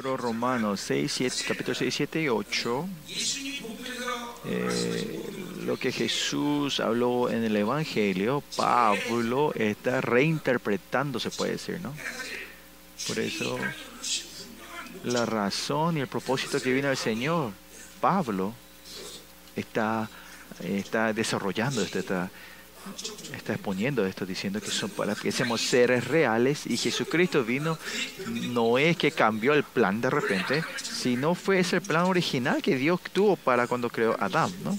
Libro Romanos 6, 7, capítulo 6, 7 y 8. Eh, lo que Jesús habló en el Evangelio, Pablo está reinterpretando, se puede decir, ¿no? Por eso, la razón y el propósito que viene del Señor, Pablo, está, está desarrollando esto, está, está exponiendo esto, diciendo que son para que seamos seres reales y Jesucristo vino, no es que cambió el plan de repente, sino fue ese plan original que Dios tuvo para cuando creó a Adán, ¿no?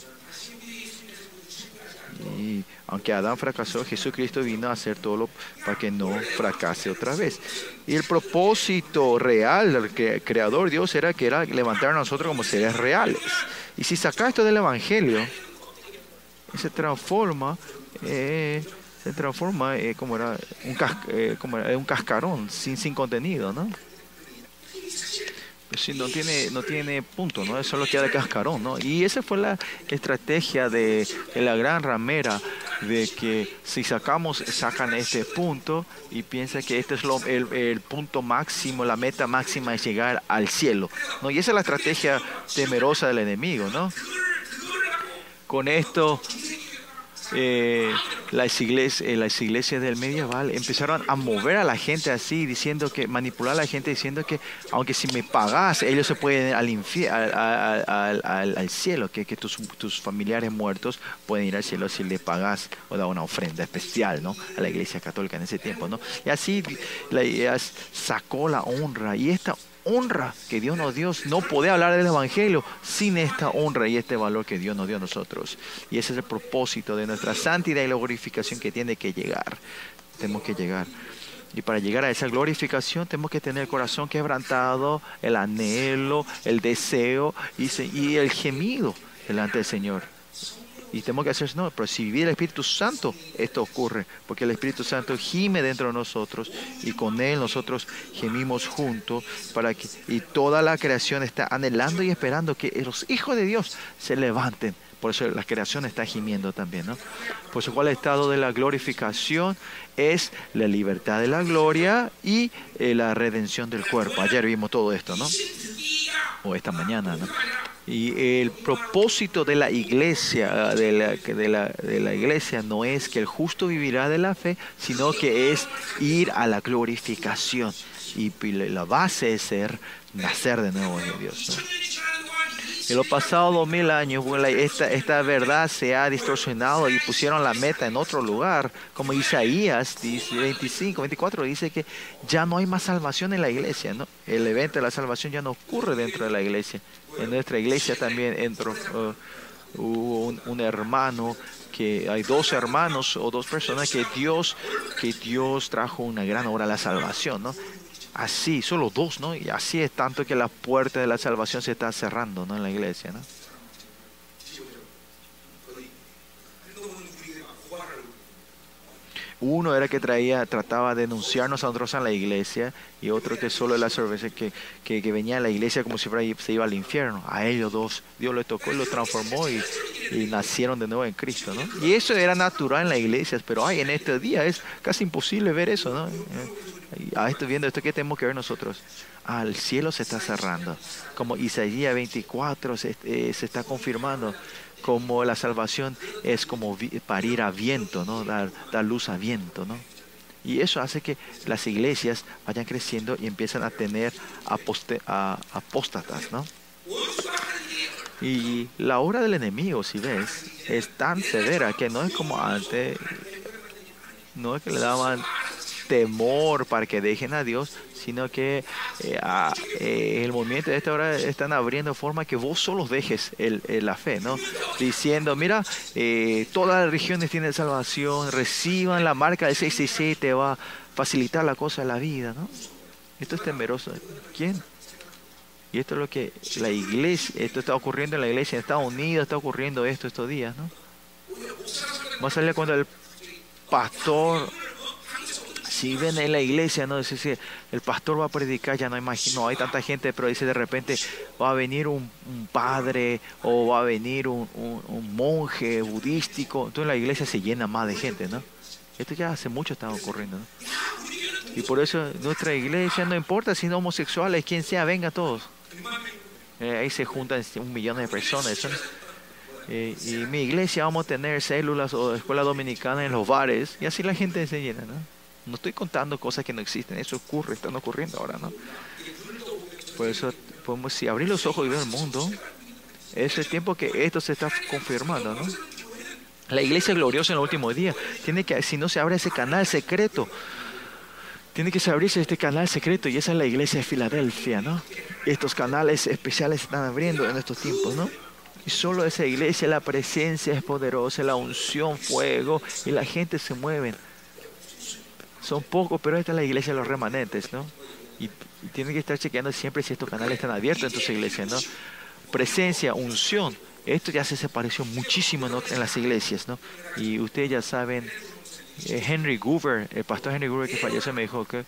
Y aunque Adán fracasó, Jesucristo vino a hacer todo lo para que no fracase otra vez. Y el propósito real del creador Dios era que era levantar a nosotros como seres reales. Y si saca esto del Evangelio, se transforma, eh, se transforma eh, como era un, eh, como era un cascarón sin, sin contenido, ¿no? si no tiene, no tiene punto, ¿no? Eso es lo que de cascarón, ¿no? Y esa fue la estrategia de, la gran ramera, de que si sacamos, sacan este punto y piensa que este es lo, el, el, punto máximo, la meta máxima es llegar al cielo, ¿no? Y esa es la estrategia temerosa del enemigo, ¿no? Con esto eh, las, iglesias, eh, las iglesias del medieval empezaron a mover a la gente así, diciendo que, manipular a la gente diciendo que aunque si me pagas, ellos se pueden ir al, al, al, al, cielo, que, que tus, tus, familiares muertos pueden ir al cielo si le pagas o da una ofrenda especial ¿no? a la iglesia católica en ese tiempo. ¿no? Y así la, sacó la honra y esta honra que Dios nos dio. No podía hablar del Evangelio sin esta honra y este valor que Dios nos dio a nosotros. Y ese es el propósito de nuestra santidad y la glorificación que tiene que llegar. Tenemos que llegar. Y para llegar a esa glorificación tenemos que tener el corazón quebrantado, el anhelo, el deseo y el gemido delante del Señor. Y tenemos que hacer no, pero si vive el Espíritu Santo, esto ocurre, porque el Espíritu Santo gime dentro de nosotros y con Él nosotros gemimos juntos para que, y toda la creación está anhelando y esperando que los hijos de Dios se levanten. Por eso la creación está gimiendo también, ¿no? Por eso cuál estado de la glorificación es la libertad de la gloria y eh, la redención del cuerpo. Ayer vimos todo esto, ¿no? O esta mañana, ¿no? Y el propósito de la iglesia, de la, de, de la, iglesia no es que el justo vivirá de la fe, sino que es ir a la glorificación. Y la base es ser, nacer de nuevo de Dios. En los pasados dos mil años esta, esta verdad se ha distorsionado y pusieron la meta en otro lugar, como Isaías 25, 24 dice que ya no hay más salvación en la iglesia, ¿no? El evento de la salvación ya no ocurre dentro de la iglesia. En nuestra iglesia también entró uh, un hermano que hay dos hermanos o dos personas que Dios que Dios trajo una gran obra a la salvación, ¿no? Así, solo dos, ¿no? Y así es tanto que la puerta de la salvación se está cerrando, ¿no? En la iglesia, ¿no? Uno era que traía, trataba de denunciarnos a nosotros en la iglesia y otro que solo la cerveza que, que, venía a la iglesia como si fuera, se iba al infierno. A ellos dos Dios les tocó y los transformó y, y, nacieron de nuevo en Cristo, ¿no? Y eso era natural en la iglesia, pero ay, en este día es casi imposible ver eso, ¿no? Ah, estoy viendo esto que tenemos que ver nosotros. Ah, el cielo se está cerrando. Como Isaías 24 se, eh, se está confirmando como la salvación es como parir a viento, ¿no? Dar, dar luz a viento, ¿no? Y eso hace que las iglesias vayan creciendo y empiezan a tener aposte, a, apóstatas, ¿no? Y la obra del enemigo, si ves, es tan severa que no es como antes, no es que le daban temor para que dejen a Dios, sino que eh, eh, el movimiento de esta hora están abriendo forma que vos solo dejes el, la fe, ¿no? Diciendo, mira, eh, todas las religiones tienen salvación, reciban la marca de 666, te va a facilitar la cosa de la vida, ¿no? Esto es temeroso. ¿Quién? Y esto es lo que la iglesia, esto está ocurriendo en la iglesia en Estados Unidos, está ocurriendo esto estos días, ¿no? Más allá cuando el pastor si ven en la iglesia, no dice si el pastor va a predicar, ya no hay no hay tanta gente, pero dice de repente va a venir un, padre o va a venir un, un, un, monje budístico, entonces la iglesia se llena más de gente, ¿no? Esto ya hace mucho está ocurriendo. Y por eso nuestra iglesia no importa si no homosexuales, quien sea, venga todos. Eh, ahí se juntan un millón de personas. Eh, y mi iglesia vamos a tener células o escuela dominicana en los bares y así la gente se llena, ¿no? No estoy contando cosas que no existen, eso ocurre, están ocurriendo ahora, ¿no? Por eso podemos si abrir los ojos y ver el mundo, es el tiempo que esto se está confirmando, ¿no? La iglesia gloriosa en el último día tiene que, si no se abre ese canal secreto, tiene que abrirse este canal secreto y esa es la iglesia de Filadelfia, ¿no? Estos canales especiales están abriendo en estos tiempos, ¿no? Y solo esa iglesia, la presencia es poderosa, la unción, fuego, y la gente se mueve. Son pocos, pero esta es la iglesia de los remanentes, ¿no? Y, tienen que estar chequeando siempre si estos canales están abiertos en tus iglesias, ¿no? Presencia, unción. Esto ya se desapareció muchísimo en las iglesias, ¿no? Y ustedes ya saben, eh, Henry Goover, el pastor Henry Goover que falleció, me dijo que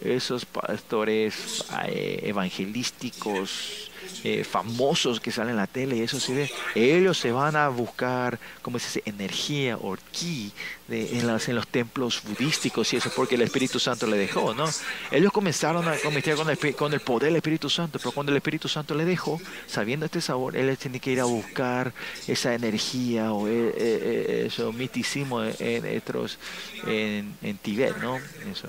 esos pastores eh, evangelísticos eh, famosos que salen en la tele y eso se ve, ellos se van a buscar, como se dice, energía o ki de, en, en los templos budísticos y eso porque el Espíritu Santo le dejó, ¿no? Ellos comenzaron a cometer con el, con el poder del Espíritu Santo, pero cuando el Espíritu Santo le dejó, sabiendo este sabor, él tiene que ir a buscar esa energía o eh, eh, eso, miticismo en, en, en Tibet, ¿no? Eso.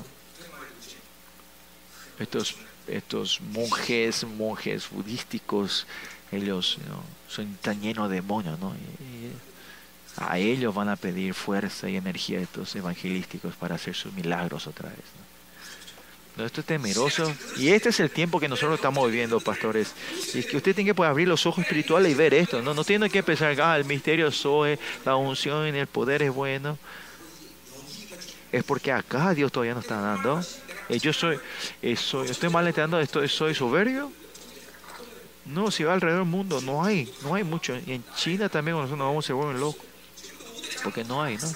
Estos estos monjes, monjes budísticos, ellos son tan llenos de demonios, ¿no? a ellos van a pedir fuerza y energía de estos evangelísticos para hacer sus milagros otra vez. ¿no? Esto es temeroso. Y este es el tiempo que nosotros estamos viviendo, pastores. Y es que usted tiene que poder abrir los ojos espirituales y ver esto. No, no tiene que pensar, ah, el misterio soy, la unción y el poder es bueno. Es porque acá Dios todavía no está dando. Eh, yo soy, eh, soy, estoy mal entendiendo esto, soy soberbio. No, si va alrededor del mundo, no hay, no hay mucho. Y en China también nosotros nos vamos se vuelven locos. Porque no hay, ¿no?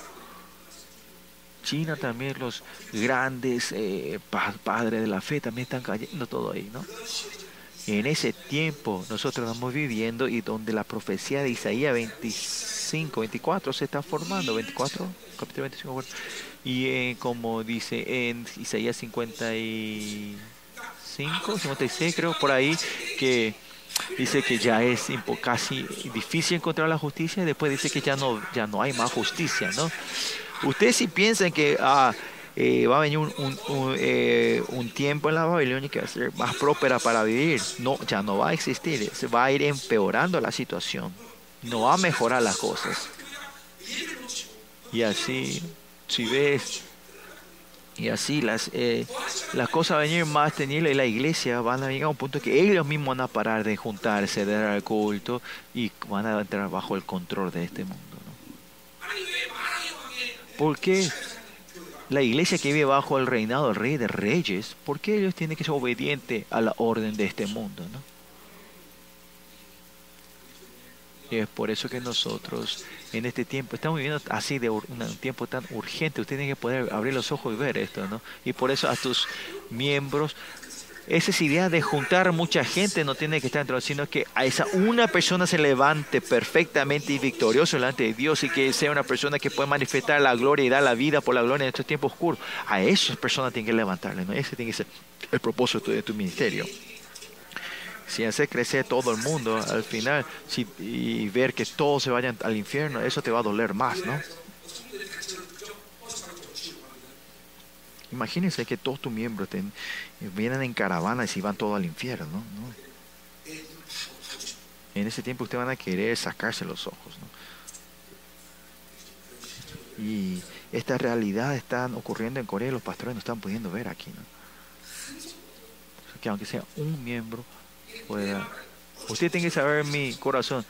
China también los grandes eh, padres de la fe también están cayendo todo ahí, ¿no? En ese tiempo nosotros estamos viviendo y donde la profecía de Isaías 25, 24 se está formando, 24, capítulo 25, bueno, y eh, como dice en Isaías 55, 56 creo, por ahí, que dice que ya es casi difícil encontrar la justicia y después dice que ya no, ya no hay más justicia, ¿no? Ustedes si piensan que ah, eh, va a venir un, un, eh, un, tiempo en la Babilonia que va a ser más próspera para vivir, no, ya no va a existir, se va a ir empeorando la situación, no va a mejorar las cosas. Y así si ves, y así las, eh, las cosas van a venir más tenibles y la iglesia van a llegar a un punto que ellos mismos van a parar de juntarse, de dar al culto y van a entrar bajo el control de este mundo. ¿no? ¿Por qué la iglesia que vive bajo el reinado del rey de reyes, por qué ellos tienen que ser obedientes a la orden de este mundo? ¿no? Y es por eso que nosotros en este tiempo estamos viviendo así de un tiempo tan urgente. Usted tiene que poder abrir los ojos y ver esto, ¿no? Y por eso a tus miembros, esa idea de juntar mucha gente no tiene que estar dentro, sino que a esa una persona se levante perfectamente y victorioso delante de Dios y que sea una persona que pueda manifestar la gloria y dar la vida por la gloria en estos tiempos oscuros. A esas personas tiene que levantarle, ¿no? Ese tiene que ser el propósito de tu ministerio si hace crecer todo el mundo al final y ver que todos se vayan al infierno, eso te va a doler más, ¿no? Imagínense que todos tus miembros te, vienen en caravana y van todos al infierno, ¿no? En ese tiempo ustedes van a querer sacarse los ojos, ¿no? Y esta realidad está ocurriendo en Corea y los pastores no están pudiendo ver aquí, ¿no? que aunque sea un miembro Usted tiene que saber mi corazón.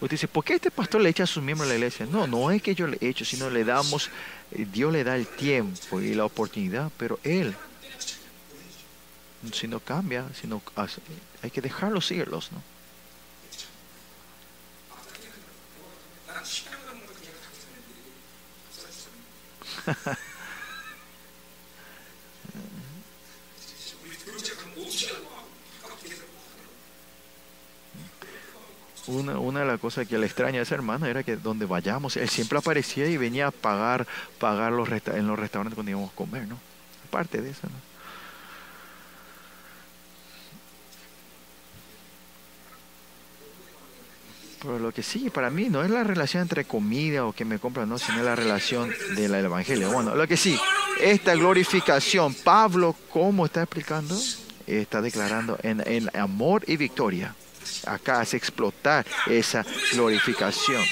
Usted dice, ¿por qué este pastor le echa a sus miembros a la iglesia? No, no es que yo le echo, sino le damos, eh, Dios le da el tiempo y la oportunidad, pero Él, si no cambia, si no, hay que dejarlos irlos, ¿no? una, una de las cosas que le extraña a ese hermano era que donde vayamos, él siempre aparecía y venía a pagar, pagar los en los restaurantes cuando íbamos a comer, ¿no? parte de eso. ¿no? Pero lo que sí, para mí no es la relación entre comida o que me compran, no, sino la relación del evangelio. Bueno, lo que sí, esta glorificación, Pablo, ¿cómo está explicando? Está declarando en, en amor y victoria. Acá hace explotar esa glorificación.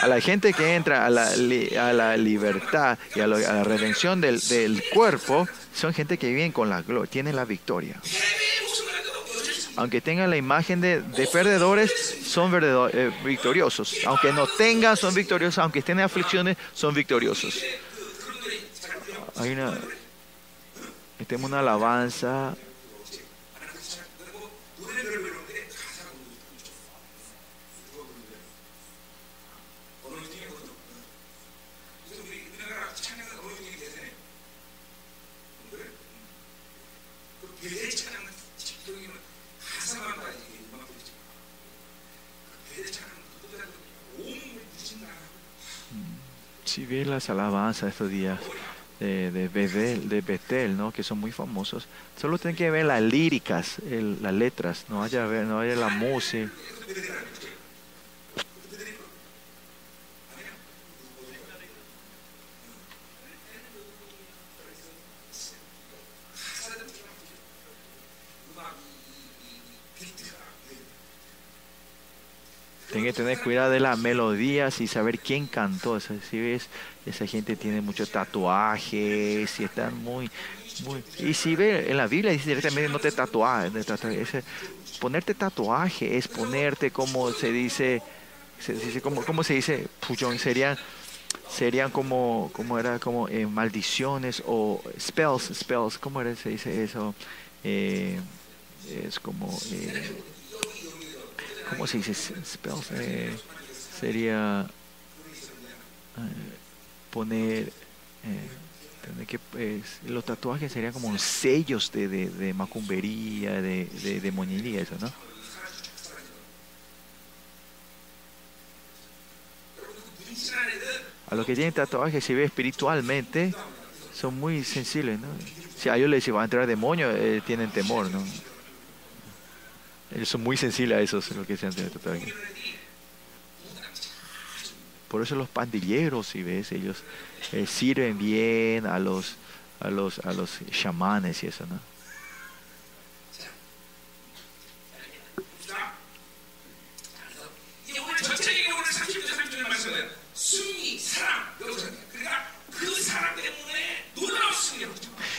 A la gente que entra a la, a la libertad y a, la redención del, del cuerpo, son gente que viven con la gloria, tienen la victoria aunque tengan la imagen de, perdedores, son eh, victoriosos. Aunque no tengan, son victoriosos. Aunque estén en aflicciones, son victoriosos. Hay una, tenemos una alabanza. Si ves las alabanzas estos días de, de, Betel, de Betel, ¿no? que son muy famosos, solo tienen que ver las líricas, las letras, no haya, no haya la música. Tienen que tener cuidado de las melodías y saber quién cantó. Si ves, esa gente tiene muchos tatuajes y están muy, muy... Y si ve en la Biblia dice directamente no te tatuajes. ponerte tatuaje es ponerte como se dice, se dice como, ¿cómo se dice? Puyón, serían serían como, como era como eh, maldiciones o spells, spells, ¿cómo era se dice eso? Eh, es como eh, ¿Cómo se dice? Spells, eh, sería eh, poner. Eh, que, los tatuajes serían como sellos de, de, de macumbería, de, de, de eso, ¿no? A los que tienen tatuajes, si ve espiritualmente, son muy sensibles, ¿no? Si a ellos les va a entrar demonio, tienen temor, ¿no? Ellos son muy sensibles a eso, lo que se han. Por eso los pandilleros, si ves, ellos eh, sirven bien a los, a los, a los chamanes y eso, ¿no?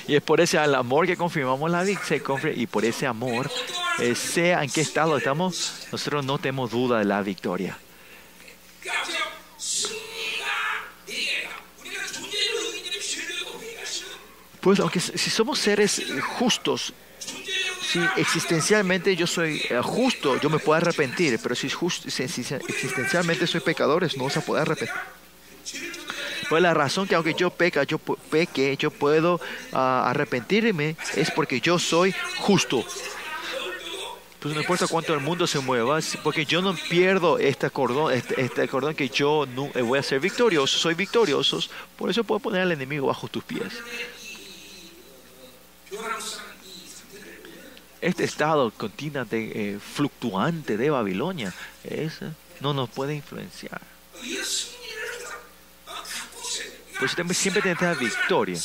Y es por ese amor que confirmamos la victoria y por ese amor, eh, sea en qué estado estamos, nosotros no tenemos duda de la victoria. Pues aunque si somos seres justos, si existencialmente yo soy eh, justo, yo me puedo arrepentir, pero si, existencialmente soy pecador, no se puede arrepentir. Pues la razón que aunque yo peca, yo peque, yo puedo ah, arrepentirme es porque yo soy justo. Pues no importa cuánto el mundo se mueva, porque yo no pierdo este cordón, este, este cordón que yo no, eh, voy a ser victorioso, soy victorioso, por eso puedo poner al enemigo bajo tus pies. Este estado continuamente eh, fluctuante de Babilonia no nos puede influenciar. Pues siempre tener la victoria.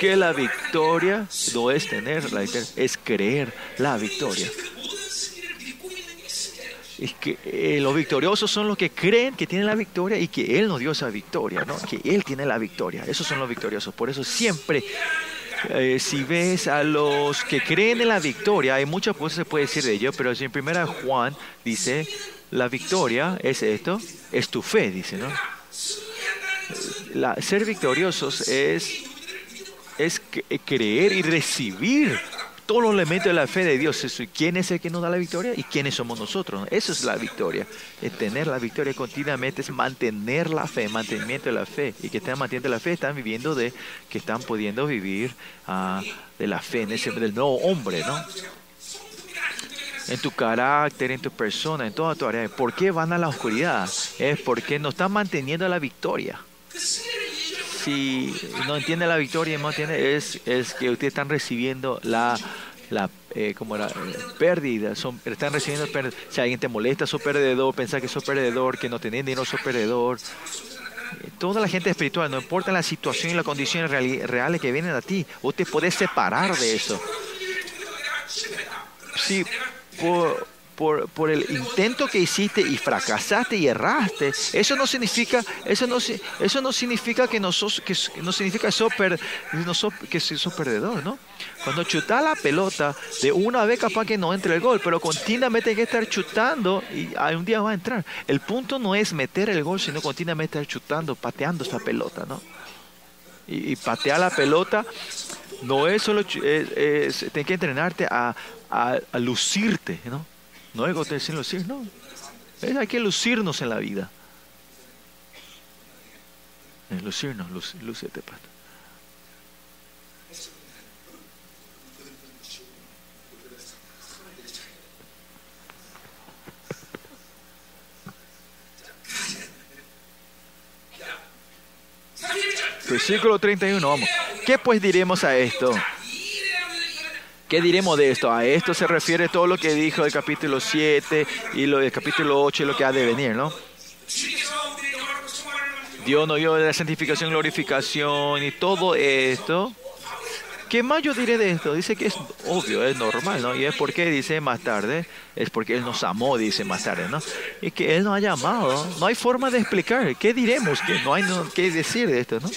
Que la victoria no es tener la victoria, es creer la victoria. Es que eh, los victoriosos son los que creen que tienen la victoria y que Él nos dio esa victoria, ¿no? Que Él tiene la victoria. Esos son los victoriosos. Por eso siempre, eh, si ves a los que creen en la victoria, hay muchas cosas que se puede decir de ellos, pero en primera Juan dice, la victoria es esto, es tu fe, dice, ¿no? ser victoriosos es, es creer y recibir todos los elementos de la fe de Dios. ¿Quién es el que nos da la victoria y quiénes somos nosotros? Eso es la victoria. Es tener la victoria continuamente, es mantener la fe, mantenimiento de la fe. Y que están manteniendo la fe, están viviendo de, que están pudiendo vivir ah, de la fe, en ese, del nuevo hombre, ¿no? en tu carácter, en tu persona, en toda tu área. ¿Por qué van a la oscuridad? Es porque no están manteniendo la victoria. Si no entiende la victoria, no entiende, es, es que ustedes están recibiendo la, la eh, como pérdida, son, están recibiendo pérdida. Si alguien te molesta, sos perdedor, pensar que sos perdedor, que no tenés dinero, sos perdedor. Toda la gente espiritual, no importa la situación y las condiciones reales que vienen a ti, usted puede separar de eso. Si por, por, el intento que hiciste y fracasaste y erraste, eso no significa, eso no, eso no significa que no sos, que no significa per, no sos, que sos perdedor, ¿no? Cuando chutas la pelota, de una vez capaz que no entre el gol, pero continuamente hay que estar chutando y un día va a entrar. El punto no es meter el gol, sino continuamente estar chutando, pateando esa pelota, ¿no? Y, patear la pelota no es solo, es, tienes que entrenarte a, a lucirte, ¿no? No es que sin lucir, no. Es, hay que lucirnos en la vida. Es lucirnos, lucete, pata. Versículo 31, vamos. ¿Qué pues diremos a esto? ¿Qué diremos de esto? A esto se refiere todo lo que dijo el capítulo 7 y lo del capítulo 8 y lo que ha de venir, ¿no? Dios no dio la santificación, glorificación y todo esto. ¿Qué más yo diré de esto? Dice que es obvio, es normal, ¿no? Y es porque dice más tarde, es porque Él nos amó, dice más tarde, ¿no? Y que Él nos ha llamado, no hay forma de explicar. ¿Qué diremos? No hay qué decir de esto, ¿no?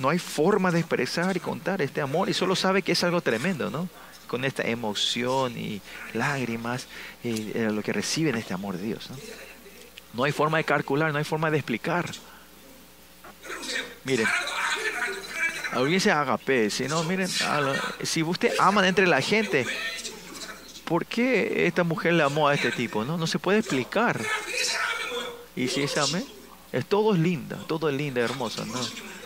No hay forma de expresar y contar este amor y solo sabe que es algo tremendo, ¿no? Con esta emoción y lágrimas, y, eh, lo que reciben este amor de Dios, ¿no? No hay forma de calcular, no hay forma de explicar. Miren, dice agape, si no, miren, si usted ama entre la gente, ¿por qué esta mujer le amó a este tipo? No, no se puede explicar. Y si es amén, todo es linda, todo es linda, hermosa, ¿no?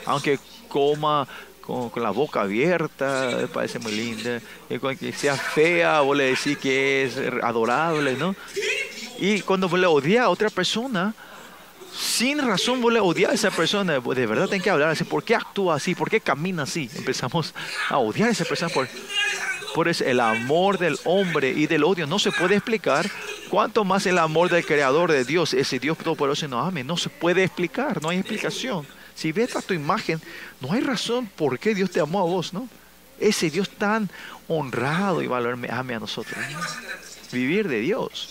Aunque coma con, la boca abierta, parece muy linda. Y cuando sea fea, vos le decís que es adorable, ¿no? Y cuando vos le odias a otra persona, sin razón vos le odias a esa persona, de verdad tenés que hablar así, ¿por qué actúa así? ¿Por qué camina así? Empezamos a odiar a esa persona por, por eso el amor del hombre y del odio no se puede explicar. Cuanto más el amor del creador de Dios, ese Dios todopoderoso nos ame, no se puede explicar, no hay explicación. Si ves a tu imagen, no hay razón por qué Dios te amó a vos, ¿no? Ese Dios tan honrado y valorme ame a nosotros. Vivir de Dios.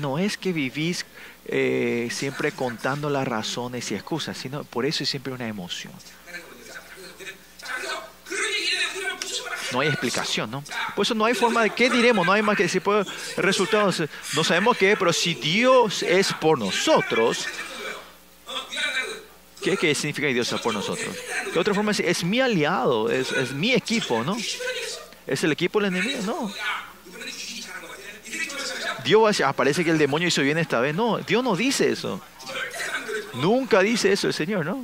No es que vivís eh, siempre contando las razones y excusas, sino por eso es siempre una emoción. No hay explicación, ¿no? Por eso no hay forma de qué diremos, no hay más que decir, pues, resultados, no sabemos qué, pero si Dios es por nosotros, ¿Qué, ¿Qué, significa Dios por nosotros? De otra forma, es, es mi aliado, es, es, mi equipo, ¿no? ¿Es el equipo del enemigo? No. Dios aparece que el demonio hizo bien esta vez. No, Dios no dice eso. Nunca dice eso el Señor, ¿no?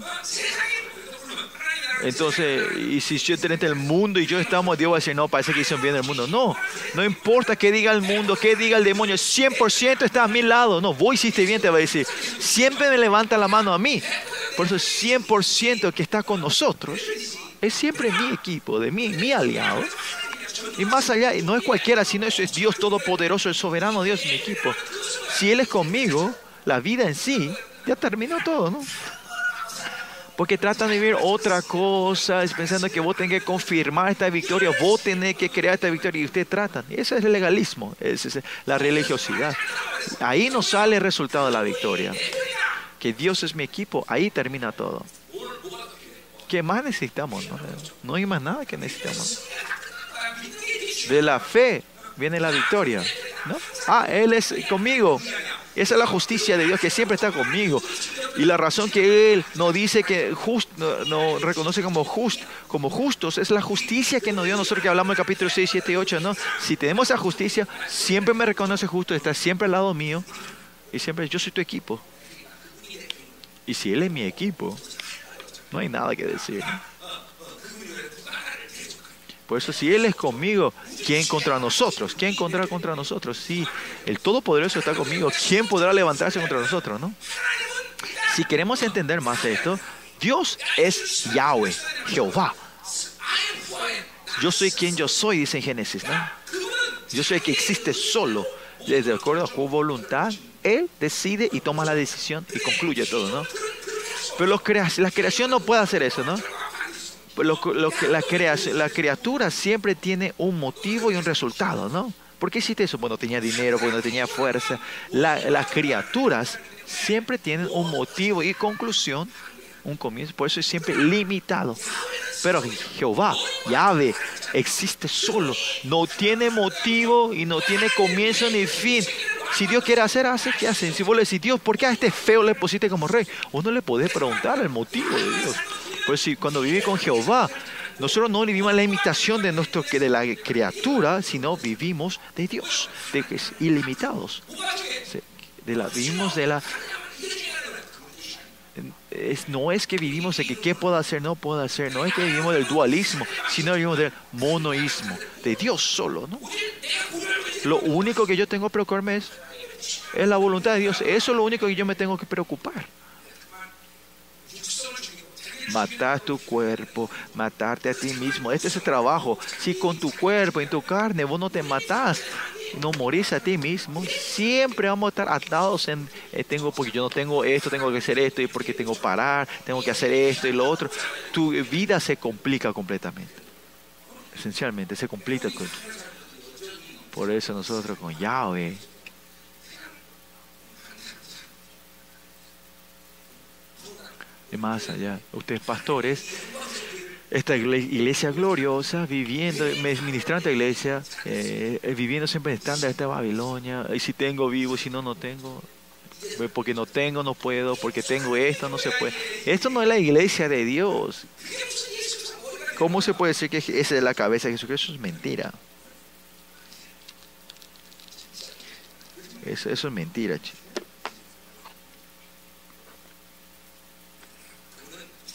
Entonces, y si yo tengo el mundo y yo estamos, Dios va a decir, no, parece que hicieron bien el mundo. No, no importa qué diga el mundo, qué diga el demonio, 100% está a mi lado. No, vos hiciste bien, te va a decir. Siempre me levanta la mano a mí. Por eso 100% que está con nosotros es siempre mi equipo, de mí, mi aliado. Y más allá, no es cualquiera, sino eso es Dios Todopoderoso, el soberano Dios, mi equipo. Si Él es conmigo, la vida en sí, ya terminó todo, ¿no? Porque tratan de vivir otra cosa, pensando que vos tenés que confirmar esta victoria, vos tenés que crear esta victoria y ustedes tratan. Ese es el legalismo, esa es la religiosidad. Ahí no sale el resultado de la victoria. Que Dios es mi equipo, ahí termina todo. ¿Qué más necesitamos? No, no hay más nada que necesitamos. De la fe viene la victoria. ¿No? Ah, Él es conmigo. Esa es la justicia de Dios que siempre está conmigo. Y la razón que Él no dice que just, no, reconoce como, just, como justos es la justicia que nos dio nosotros que hablamos en capítulo 6, 7 y 8. ¿no? Si tenemos esa justicia, siempre me reconoce justo, está siempre al lado mío. Y siempre yo soy tu equipo. Y si Él es mi equipo, no hay nada que decir. Por eso si Él es conmigo, ¿quién contra nosotros? ¿Quién contra contra nosotros? Si el Todopoderoso está conmigo, ¿quién podrá levantarse contra nosotros? ¿no? Si queremos entender más esto, Dios es Yahweh, Jehová. Yo soy quien yo soy, dice en Génesis, ¿no? Yo soy el que existe solo. De acuerdo a su voluntad, Él decide y toma la decisión y concluye todo, ¿no? Pero la creación no puede hacer eso, ¿no? Lo, que la, creación, la criatura siempre tiene un motivo y un resultado, ¿no? ¿Por qué hiciste eso? Bueno, tenía dinero, cuando tenía fuerza. las criaturas siempre tienen un motivo y conclusión, un comienzo, por eso es siempre limitado. Pero Jehová, Yahvé, existe solo, no tiene motivo y no tiene comienzo ni fin. Si Dios quiere hacer, hace, ¿qué hace? Si vos le decís, Dios, ¿por qué a este feo le pusiste como rey? Uno le puede preguntar el motivo de Dios. Pues si cuando viví con Jehová, nosotros no vivimos la imitación de, nuestro, de la criatura, sino vivimos de Dios, de que es ilimitados. De la, vivimos de la... Es, no es que vivimos de que qué puedo hacer, no puedo hacer, no es que vivimos del dualismo, sino vivimos del monoísmo, de Dios solo, ¿no? Lo único que yo tengo que preocuparme es, es la voluntad de Dios, eso es lo único que yo me tengo que preocupar matar tu cuerpo, matarte a ti mismo. Este es el trabajo. Si con tu cuerpo y tu carne vos no te matás, no morís a ti mismo, siempre vamos a estar atados en, eh, tengo, porque yo no tengo esto, tengo que hacer esto, y porque tengo que parar, tengo que hacer esto y lo otro. Tu vida se complica completamente. Esencialmente, se complica. Por eso nosotros con Yahweh más allá. Ustedes pastores, esta iglesia gloriosa, viviendo, ministrando iglesia, eh, viviendo siempre en estándar esta Babilonia, y si tengo vivo, si no, no tengo, porque no tengo, no puedo, porque tengo esto, no se puede. Esto no es la iglesia de Dios. ¿Cómo se puede decir que esa es la cabeza de Jesucristo? Eso es mentira. Eso, eso es mentira, chicos.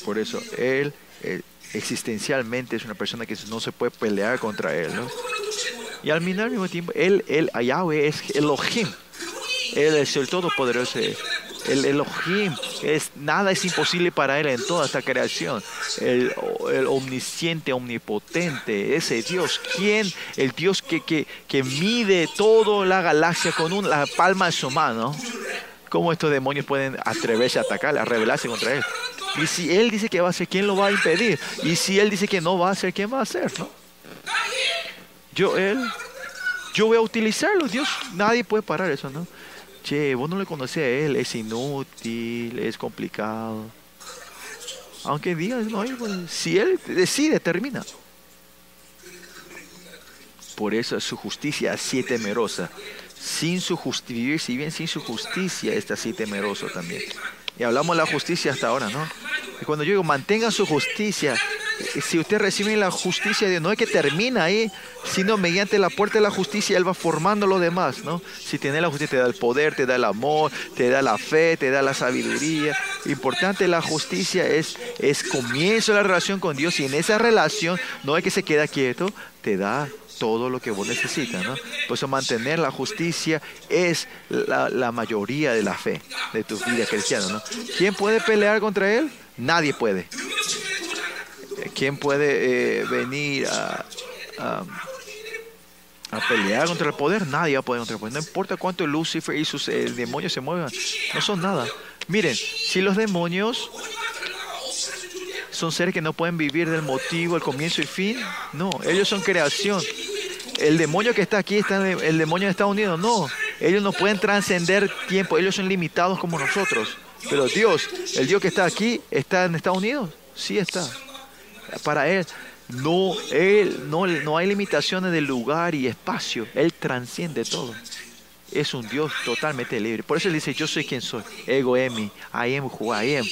Por eso, él eh, existencialmente es una persona que no se puede pelear contra él. ¿no? Y al mismo tiempo, él, él Yahweh es Elohim. Él es el Todopoderoso. El Elohim, es, nada es imposible para él en toda esta creación. El, el omnisciente, omnipotente, ese Dios, ¿quién? El Dios que, que, que mide toda la galaxia con una, la palma de su mano. ¿Cómo estos demonios pueden atreverse a atacarle, a rebelarse contra él? Y si Él dice que va a hacer, ¿quién lo va a impedir? Y si Él dice que no va a hacer, ¿quién va a hacer? ¿no? Yo, Él, yo voy a utilizarlo. Dios, nadie puede parar eso, ¿no? Che, vos no le conocés a Él, es inútil, es complicado. Aunque digas, no, pues, si Él decide, termina. Por eso su justicia es así temerosa. Sin su justicia, si bien sin su justicia está así temeroso también. Y hablamos de la justicia hasta ahora, ¿no? Y cuando yo digo mantenga su justicia, si usted recibe la justicia de Dios, no es que termina ahí, sino mediante la puerta de la justicia Él va formando lo demás, ¿no? Si tiene la justicia, te da el poder, te da el amor, te da la fe, te da la sabiduría. Importante la justicia es, es comienzo de la relación con Dios y en esa relación no es que se queda quieto, te da todo lo que vos necesitas. ¿no? Por eso mantener la justicia es la, mayoría de la fe de tu vida cristiana. ¿no? ¿Quién puede pelear contra él? Nadie puede. ¿Quién puede eh, venir a, a, pelear contra el poder? Nadie va a poder contra el poder. No importa cuánto Lucifer y sus eh, demonios se muevan, no son nada. Miren, si los demonios son seres que no pueden vivir del motivo, el comienzo y fin. No, ellos son creación el demonio que está aquí está el demonio de Estados Unidos. No, ellos no pueden trascender tiempo, ellos son limitados como nosotros. Pero Dios, el Dios que está aquí, ¿está en Estados Unidos? Sí está. Para Él no, él, no, no hay limitaciones de lugar y espacio. Él transciende todo. Es un Dios totalmente libre. Por eso Él dice, yo soy quien soy. Ego emi, I am who I am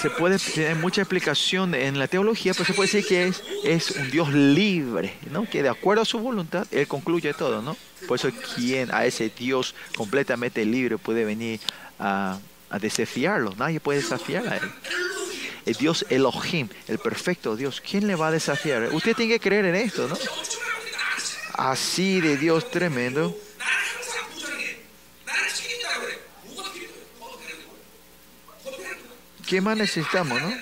se puede tener mucha explicación en la teología, pero se puede decir que es, es un Dios libre, ¿no? Que de acuerdo a su voluntad, Él concluye todo, ¿no? Por eso, ¿quién a ese Dios completamente libre puede venir a, a desafiarlo? Nadie puede desafiar a Él. Dios Elohim, el perfecto Dios, ¿quién le va a desafiar? Usted tiene que creer en esto, ¿no? Así de Dios tremendo ¿Qué más necesitamos, no?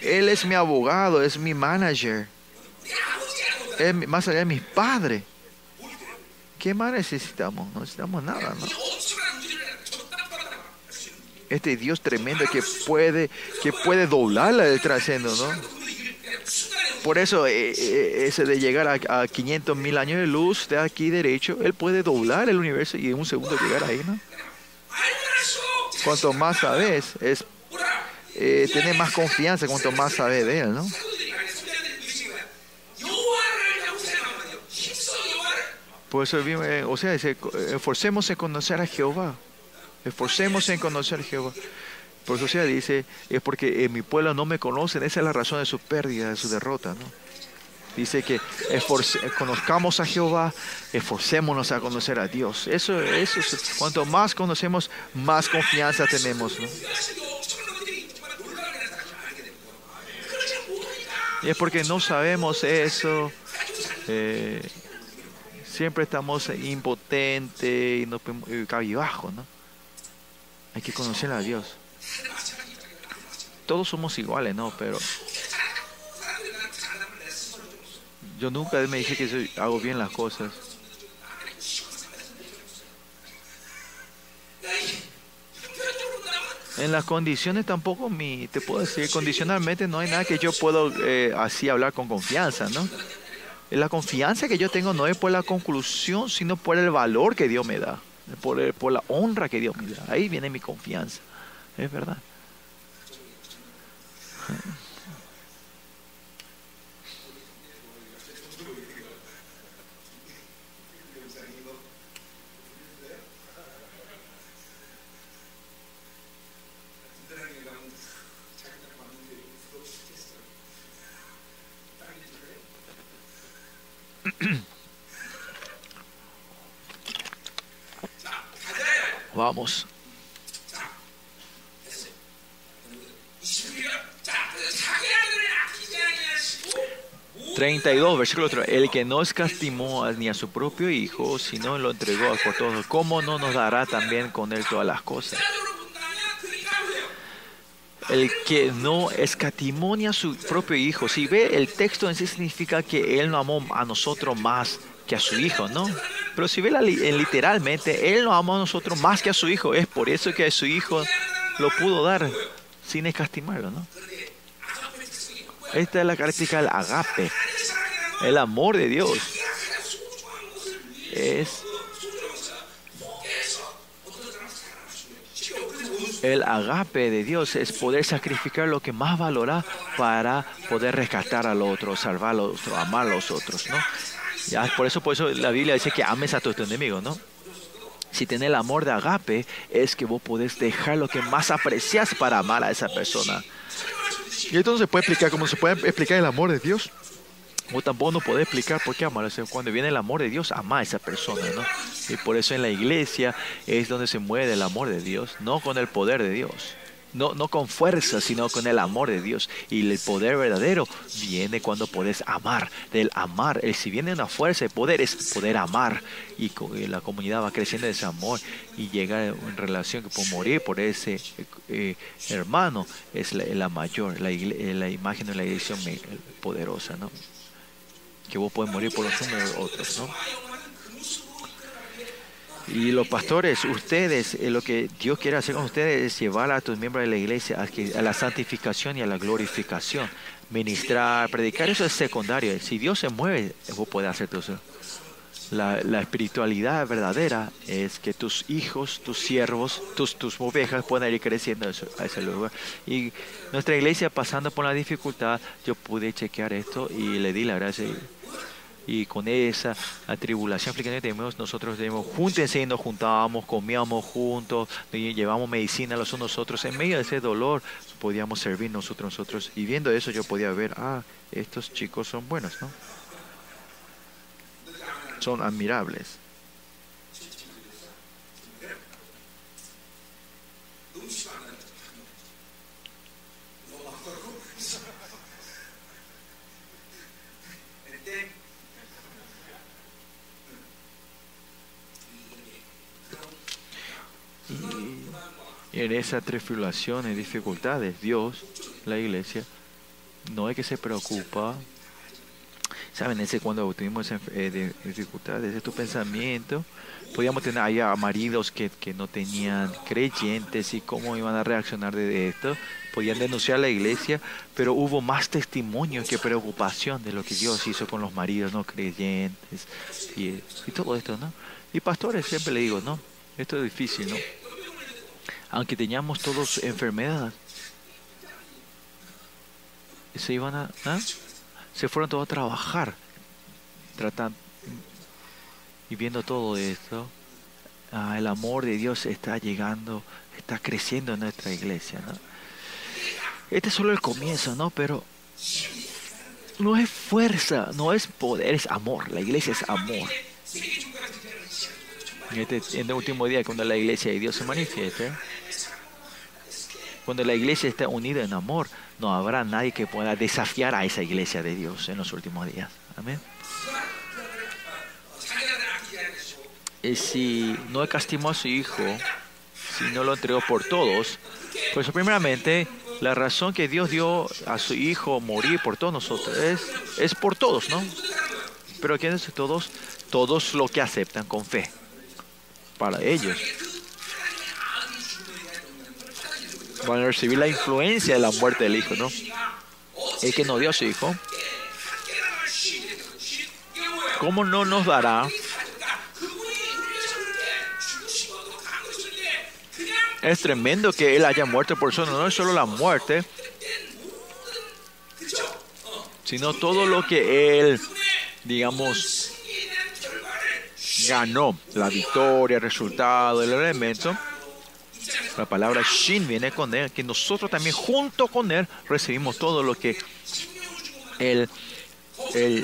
Él es mi abogado, es mi manager. Es más allá de mis padres. ¿Qué más necesitamos? No necesitamos nada, ¿no? Este Dios tremendo que puede, que puede doblarla del ¿no? Por eso, eh, eh, ese de llegar a, a 500 mil años de luz de aquí derecho, Él puede doblar el universo y en un segundo llegar ahí, ¿no? Cuanto más sabes, es eh, tener más confianza cuanto más sabes de Él, ¿no? Por eso, eh, o sea, en conocer a Jehová. Esforcemos en conocer a Jehová. Por eso sea dice, es porque en mi pueblo no me conocen, esa es la razón de su pérdida, de su derrota. Dice que conozcamos a Jehová, esforcémonos a conocer a Dios. Eso, eso, cuanto más conocemos, más confianza tenemos. Y es porque no sabemos eso. Eh, siempre estamos impotentes y no cabizbajo, ¿no? Hay que conocer a Dios. Todos somos iguales, ¿no? Pero yo nunca me dije que hago bien las cosas. En las condiciones tampoco, mi, te puedo decir, condicionalmente no hay nada que yo puedo eh, así hablar con confianza, ¿no? La confianza que yo tengo no es por la conclusión, sino por el valor que Dios me da, por, por la honra que Dios me da. Ahí viene mi confianza, es verdad. Vamos. 32, versículo 3. El que no escatimó ni a su propio Hijo, sino lo entregó a todos, ¿cómo no nos dará también con él todas las cosas? El que no escatimó ni a su propio Hijo. Si ve, el texto en sí significa que Él no amó a nosotros más que a su Hijo, ¿no? Pero si ve literalmente, Él no amó a nosotros más que a su Hijo. Es por eso que a su Hijo lo pudo dar sin escatimarlo, ¿no? Esta es la característica del agape, el amor de Dios. Es el agape de Dios es poder sacrificar lo que más valora para poder rescatar al otro, salvar al otro, amar a los otros, ¿no? Ya, por eso, por eso la Biblia dice que ames a tu enemigo, ¿no? Si tienes el amor de agape, es que vos podés dejar lo que más aprecias para amar a esa persona. Y entonces se puede explicar, como se puede explicar el amor de Dios, o tampoco no puede explicar por qué amar. cuando viene el amor de Dios, ama a esa persona, ¿no? Y por eso en la iglesia es donde se mueve el amor de Dios, no con el poder de Dios. No, no con fuerza, sino con el amor de Dios. Y el poder verdadero viene cuando puedes amar. Del amar, el, si viene una fuerza de poder, es poder amar. Y la comunidad va creciendo de ese amor y llega en relación que puede morir por ese eh, hermano. Es la, mayor, la, la, imagen de la iglesia poderosa, ¿no? Que vos puedes morir por los unos de otros, ¿no? Y los pastores, ustedes, eh, lo que Dios quiere hacer con ustedes es llevar a tus miembros de la iglesia a, la santificación y a la glorificación. Ministrar, predicar, eso es secundario. Si Dios se mueve, vos puedes hacer todo eso. La, espiritualidad verdadera es que tus hijos, tus siervos, tus, tus ovejas puedan ir creciendo a ese lugar. Y nuestra iglesia pasando por la dificultad, yo pude chequear esto y le di la gracia y con esa atribulación que tenemos, nosotros tenemos júntense y nos juntábamos, comíamos juntos, llevamos medicina los unos otros. En medio de ese dolor podíamos servir nosotros nosotros. Y viendo eso yo podía ver, ah, estos chicos son buenos, ¿no? Son admirables. En esa tribulación, en dificultades, Dios, la iglesia, no es que se preocupa. ¿Saben? Ese cuando tuvimos eh, dificultades, de tu pensamiento, podíamos tener allá maridos que, que, no tenían creyentes y cómo iban a reaccionar de esto. Podían denunciar a la iglesia, pero hubo más testimonio que preocupación de lo que Dios hizo con los maridos no creyentes y, y todo esto, ¿no? Y pastores siempre le digo, ¿no? Esto es difícil, ¿no? Aunque teníamos todos enfermedades, se iban a, ¿ah? se fueron todos a trabajar, tratando y viendo todo esto. Ah, el amor de Dios está llegando, está creciendo en nuestra iglesia, ¿no? Este es solo el comienzo, ¿no? Pero no es fuerza, no es poder, es amor. La iglesia es amor. En, este, en el último día, cuando la iglesia de Dios se manifieste, cuando la iglesia está unida en amor, no habrá nadie que pueda desafiar a esa iglesia de Dios en los últimos días. Amén. Y si no castigó a su hijo, si no lo entregó por todos, pues primeramente la razón que Dios dio a su hijo morir por todos nosotros es, por todos, ¿no? Pero ¿quiénes todos? Todos los que aceptan con fe. Para ellos. Van a recibir la influencia de la muerte del hijo, ¿no? El que no dio a su hijo. ¿Cómo no nos dará Es tremendo que Él haya muerto por eso. No es solo la muerte, sino todo lo que Él, digamos, ganó. La victoria, el resultado, el elemento. La palabra Shin viene con Él, que nosotros también junto con Él recibimos todo lo que Él,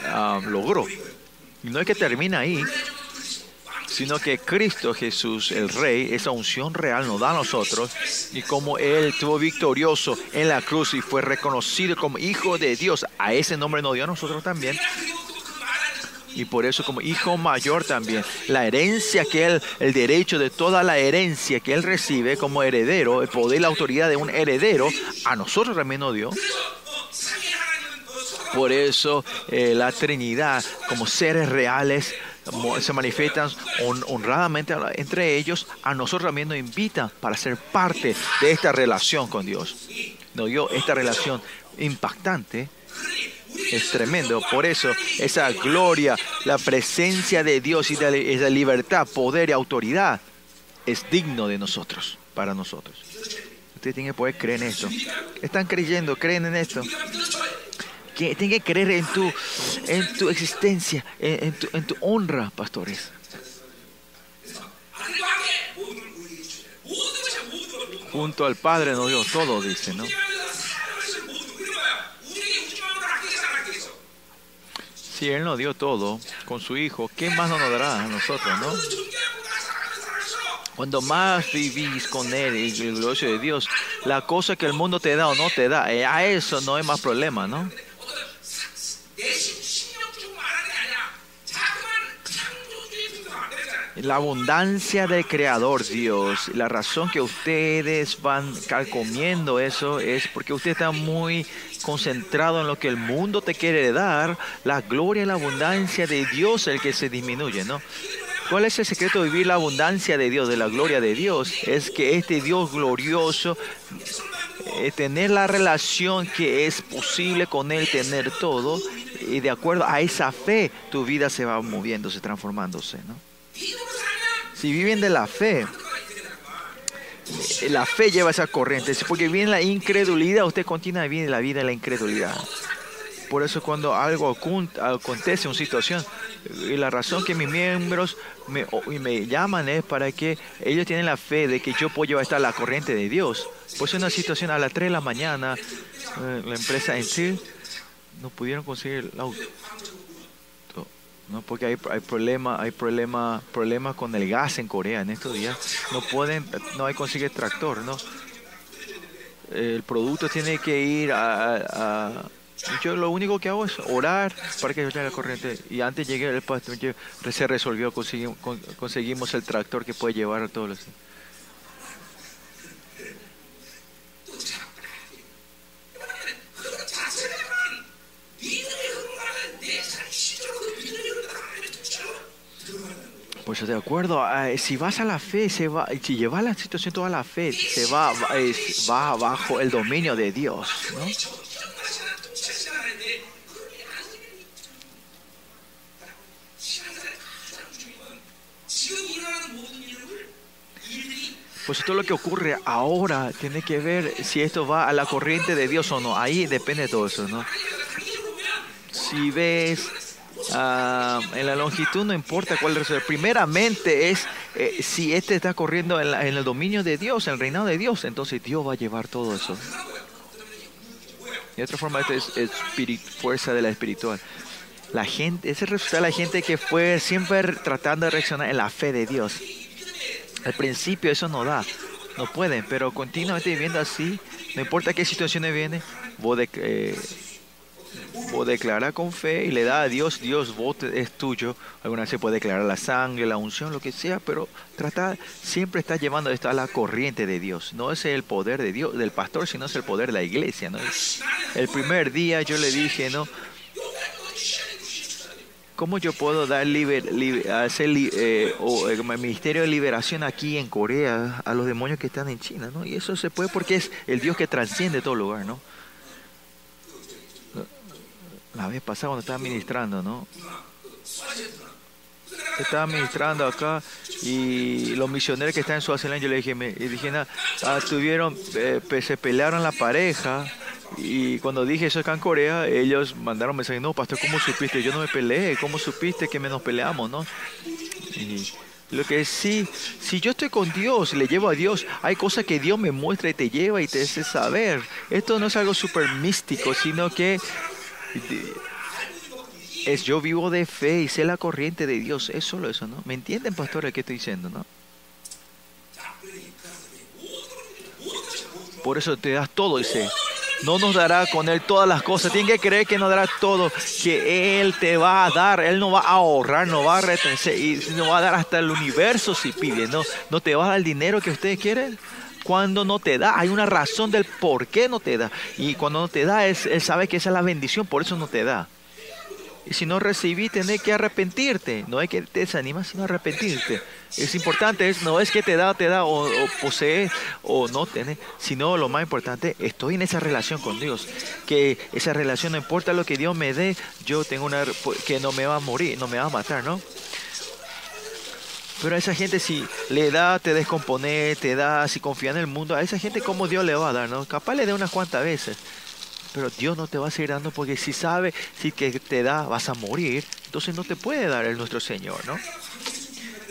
ah, logró. Y no es que termina ahí, sino que Cristo Jesús, el Rey, esa unción real nos da a nosotros y como Él estuvo victorioso en la cruz y fue reconocido como Hijo de Dios, a ese nombre nos dio a nosotros también. Y por eso como hijo mayor también, la herencia que Él, el derecho de toda la herencia que Él recibe como heredero, el poder la autoridad de un heredero, a nosotros también nos dio. Por eso eh, la Trinidad como seres reales se manifiestan honradamente entre ellos, a nosotros también nos invitan para ser parte de esta relación con Dios. Nos dio esta relación impactante, es tremendo. Por eso esa gloria, la presencia de Dios y esa libertad, poder y autoridad es digno de nosotros, para nosotros. Ustedes tienen que poder creer en esto. Están creyendo, creen en esto que tienen que creer en tu, en tu existencia, en, tu, en tu honra, pastores. Junto al Padre nos dio todo, dice, ¿no? Si Él nos dio todo con su Hijo, ¿qué más nos dará a nosotros, no? Cuando más vivís con Él y el glorioso de Dios, la cosa que el mundo te da o no te da, eh, a eso no hay más problema, ¿no? La abundancia del Creador Dios, la razón que ustedes van comiendo eso es porque usted está muy concentrado en lo que el mundo te quiere dar, la gloria y la abundancia de Dios el que se disminuye, ¿no? ¿Cuál es el secreto de vivir la abundancia de Dios, de la gloria de Dios? Es que este Dios glorioso, eh, tener la relación que es posible con Él, tener todo, y de acuerdo a esa fe, tu vida se va moviéndose, transformándose, ¿no? Si viven de la fe, la fe lleva esa corriente. Porque viene la incredulidad, usted continúa viviendo la vida de la incredulidad. Por eso cuando algo acontece, una situación, y la razón que mis miembros me, llaman es para que ellos tienen la fe de que yo puedo llevar esta la corriente de Dios. Pues una situación a las 3 de la mañana, eh, la empresa en sí no pudieron conseguir el auto. ¿No? porque hay, hay problemas hay problema, con el gas en Corea en estos días. No pueden, no hay consigue tractor, ¿no? El producto tiene que ir a, yo lo único que hago es orar para que yo tenga la corriente. Y antes llegué el pastor, se resolvió, conseguimos, conseguimos el tractor que puede llevar a todos los. Pues de acuerdo, si vas a la fe, se va, si llevas la situación toda la fe, se va, va, bajo el dominio de Dios. ¿no? Pues todo lo que ocurre ahora tiene que ver si esto va a la corriente de Dios o no. Ahí depende de todo eso, ¿no? Si ves Ah, en la longitud no importa cuál es. Primeramente es eh, si este está corriendo en, el dominio de Dios, en el reinado de Dios, entonces Dios va a llevar todo eso. Y otra forma, este es, fuerza de la espiritual. La gente, ese resulta la gente que fue siempre tratando de reaccionar en la fe de Dios. Al principio eso no da, no pueden, pero continuamente viviendo así, no importa qué situaciones viene, vos de, eh, o declara con fe y le da a Dios, Dios, vos es tuyo. Alguna vez se puede declarar la sangre, la unción, lo que sea, pero trata, siempre está llevando esto a la corriente de Dios. No es el poder de Dios, del pastor, sino es el poder de la iglesia. ¿no? El primer día yo le dije, ¿no? ¿Cómo yo puedo dar liber, hacer eh, o, el eh, ministerio de liberación aquí en Corea a los demonios que están en China? ¿no? Y eso se puede porque es el Dios que trasciende todo lugar, ¿no? La vez pasada cuando estaba ministrando, ¿no? Estaba ministrando acá y los misioneros que están en Suazilandia, yo le dije, me, dije, ah, tuvieron, eh, se pelearon la pareja y cuando dije eso acá en Corea, ellos mandaron mensaje, no, pastor, ¿cómo supiste? Yo no me peleé, ¿cómo supiste que me nos peleamos, no? Lo que sí, si yo estoy con Dios, le llevo a Dios, hay cosas que Dios me muestra y te lleva y te hace saber. Esto no es algo súper místico, sino que es yo vivo de fe y sé la corriente de Dios. Es solo eso, ¿no? ¿Me entienden, pastor, qué estoy diciendo, no? Por eso te das todo, dice. No nos dará con Él todas las cosas. Tienen que creer que nos dará todo, que Él te va a dar. Él no va a ahorrar, no va a retener y nos va a dar hasta el universo si pide. No, no te va a dar el dinero que ustedes quieren cuando no te da. Hay una razón del por qué no te da. Y cuando no te da, es, él sabe que esa es la bendición, por eso no te da. Y si no recibí, tenés que arrepentirte. No es que te desanimas, sino arrepentirte. Es importante, es, no es que te da, te da, o, posee, o no tiene, sino lo más importante, estoy en esa relación con Dios. Que esa relación, no importa lo que Dios me dé, yo tengo una, que no me va a morir, no me va a matar, ¿no? Pero a esa gente si le da, te descompone, te da, si confía en el mundo, a esa gente como Dios le va a dar, ¿no? Capaz le dé unas cuantas veces. Pero Dios no te va a seguir dando porque si sabe si que te da vas a morir, entonces no te puede dar el nuestro Señor, ¿no?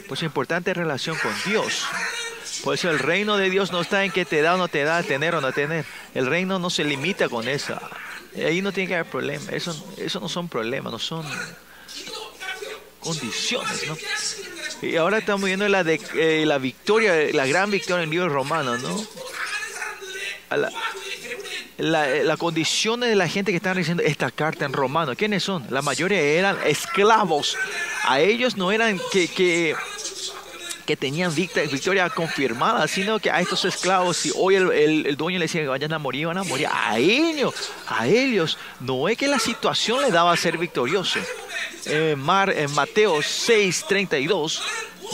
Pues importante relación con Dios. Por eso el reino de Dios no está en que te da o no te da, tener o no tener. El reino no se limita con eso. Ahí no tiene que haber problema. Eso, eso no son problemas, no son condiciones, ¿no? Y ahora estamos viendo la, de, eh, la victoria, la gran victoria en el libro romano, ¿no? la, la, eh, la, condición de la gente que están diciendo esta carta en romano, ¿quiénes son? La mayoría eran esclavos. A ellos no eran que, que, que tenían victoria confirmada, sino que a estos esclavos, si hoy el, dueño le decía que vayan a morir, van a morir. A ellos, a ellos, no es que la situación le daba a ser victorioso. Mar, en Mateo 6, 32,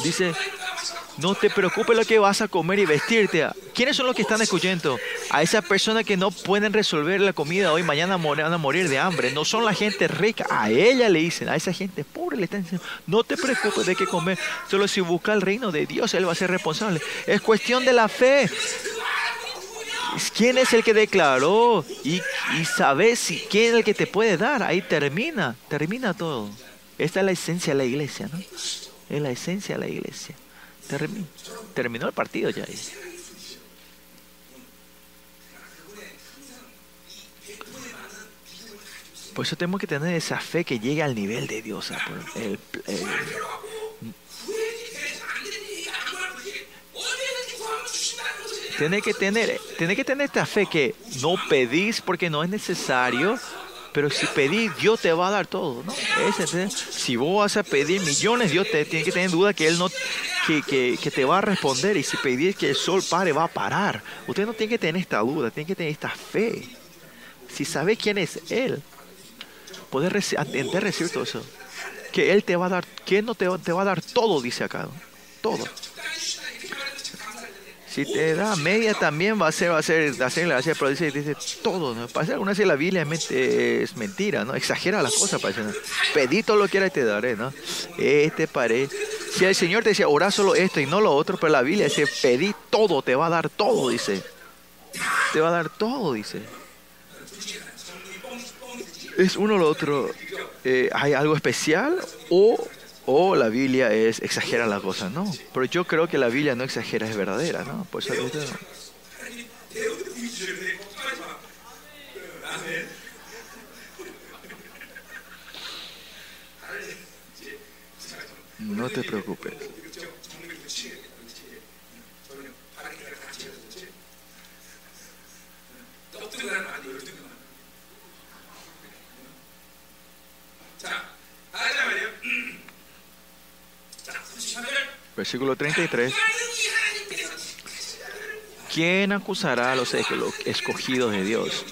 dice, no te preocupes lo que vas a comer y vestirte. ¿Quiénes son los que están escuchando? A esas personas que no pueden resolver la comida hoy, mañana van a morir de hambre. No son la gente rica. A ella le dicen, a esa gente pobre le están diciendo, no te preocupes de qué comer. Solo si busca el reino de Dios, Él va a ser responsable. Es cuestión de la fe. ¿Quién es el que declaró? Y, y sabes si, quién es el que te puede dar. Ahí termina, termina todo. Esta es la esencia de la iglesia, ¿no? Es la esencia de la iglesia. Terminó el partido ya. Por eso tenemos que tener esa fe que llegue al nivel de Dios. El, que tener, tiene que tener esta fe que no pedís porque no es necesario, pero si pedís, Dios te va a dar todo, ¿no? si vos vas a pedir millones, Dios te tiene que tener duda que Él no, que, que, que, te va a responder. Y si pedís que el sol pare, va a parar. Usted no tiene que tener esta duda, tiene que tener esta fe. Si sabe quién es Él, poder entender recibir todo eso. que Él te va a dar, que no te, te va a dar todo, dice acá. Todo. Si te da media también va a ser, va a ser, va a ser, va a ser pero dice, dice todo, ¿no? Para alguna vez la Biblia es mentira, ¿no? Exagera las cosas, parece, ¿no? Pedí todo lo que quieras y te daré, ¿no? Este paré. Si el Señor te decía, ora solo esto y no lo otro, pero la Biblia dice, pedí todo, te va a dar todo, dice. Te va a dar todo, dice. Es uno o lo otro. Eh, ¿Hay algo especial o o la Biblia es exagera las cosas, no. Pero yo creo que la Biblia no exagera, es verdadera, ¿no? Pues no te preocupes. Versículo 33. ¿Quién acusará a los escogidos de Dios?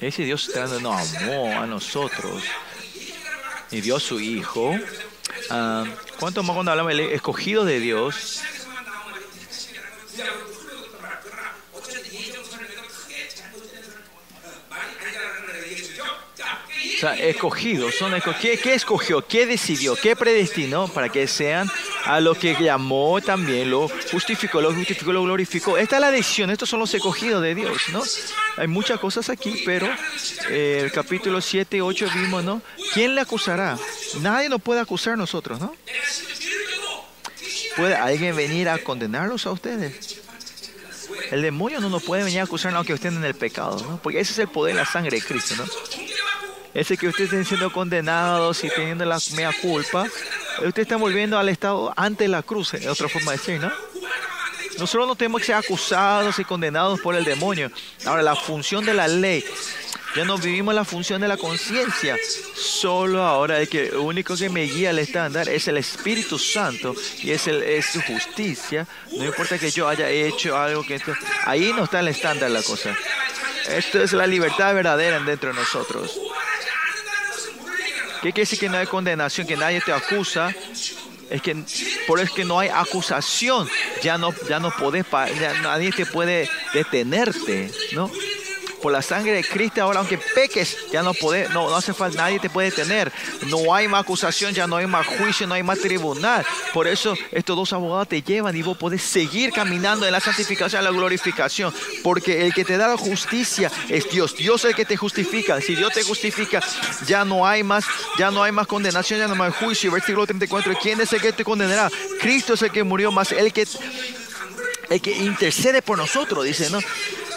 Ese Dios nos amó a nosotros y dio su Hijo. Ah, ¿Cuánto más cuando hablamos de escogidos de Dios? O sea, escogidos, son escogidos. ¿Qué, escogió? ¿Qué decidió? ¿Qué predestinó? Para que sean a lo que llamó también, lo justificó, lo justificó, lo glorificó. Esta es la decisión, estos son los escogidos de Dios, ¿no? Hay muchas cosas aquí, pero eh, el capítulo 7 y 8 vimos, ¿no? ¿Quién le acusará? Nadie nos puede acusar a nosotros, ¿no? ¿Puede alguien venir a condenarlos a ustedes? El demonio no nos puede venir a acusar aunque estén en el pecado, ¿no? Porque ese es el poder de la sangre de Cristo, ¿no? Ese que ustedes estén siendo condenados y teniendo la mea culpa, ustedes están volviendo al estado antes de la cruz, es otra forma de decir, ¿no? Nosotros no tenemos que ser acusados y condenados por el demonio. Ahora, la función de la ley, ya no vivimos la función de la conciencia. Solo ahora el que único que me guía al estándar es el Espíritu Santo y es, el, es su justicia. No importa que yo haya hecho algo que... ahí no está el estándar la cosa. Esto es la libertad verdadera dentro de nosotros. ¿Qué quiere decir que no hay condenación, que nadie te acusa? Es que por eso es que no hay acusación, ya no, ya no podés, ya nadie te puede detenerte, ¿no? Por la sangre de Cristo, ahora aunque peques, ya no puede, no, no hace falta, nadie te puede tener. No hay más acusación, ya no hay más juicio, no hay más tribunal. Por eso estos dos abogados te llevan y vos podés seguir caminando en la santificación, en la glorificación. Porque el que te da la justicia es Dios. Dios es el que te justifica. Si Dios te justifica, ya no hay más, ya no hay más condenación, ya no hay más juicio. Versículo 34. ¿Quién es el que te condenará? Cristo es el que murió más, el que el que intercede por nosotros, dice, ¿no?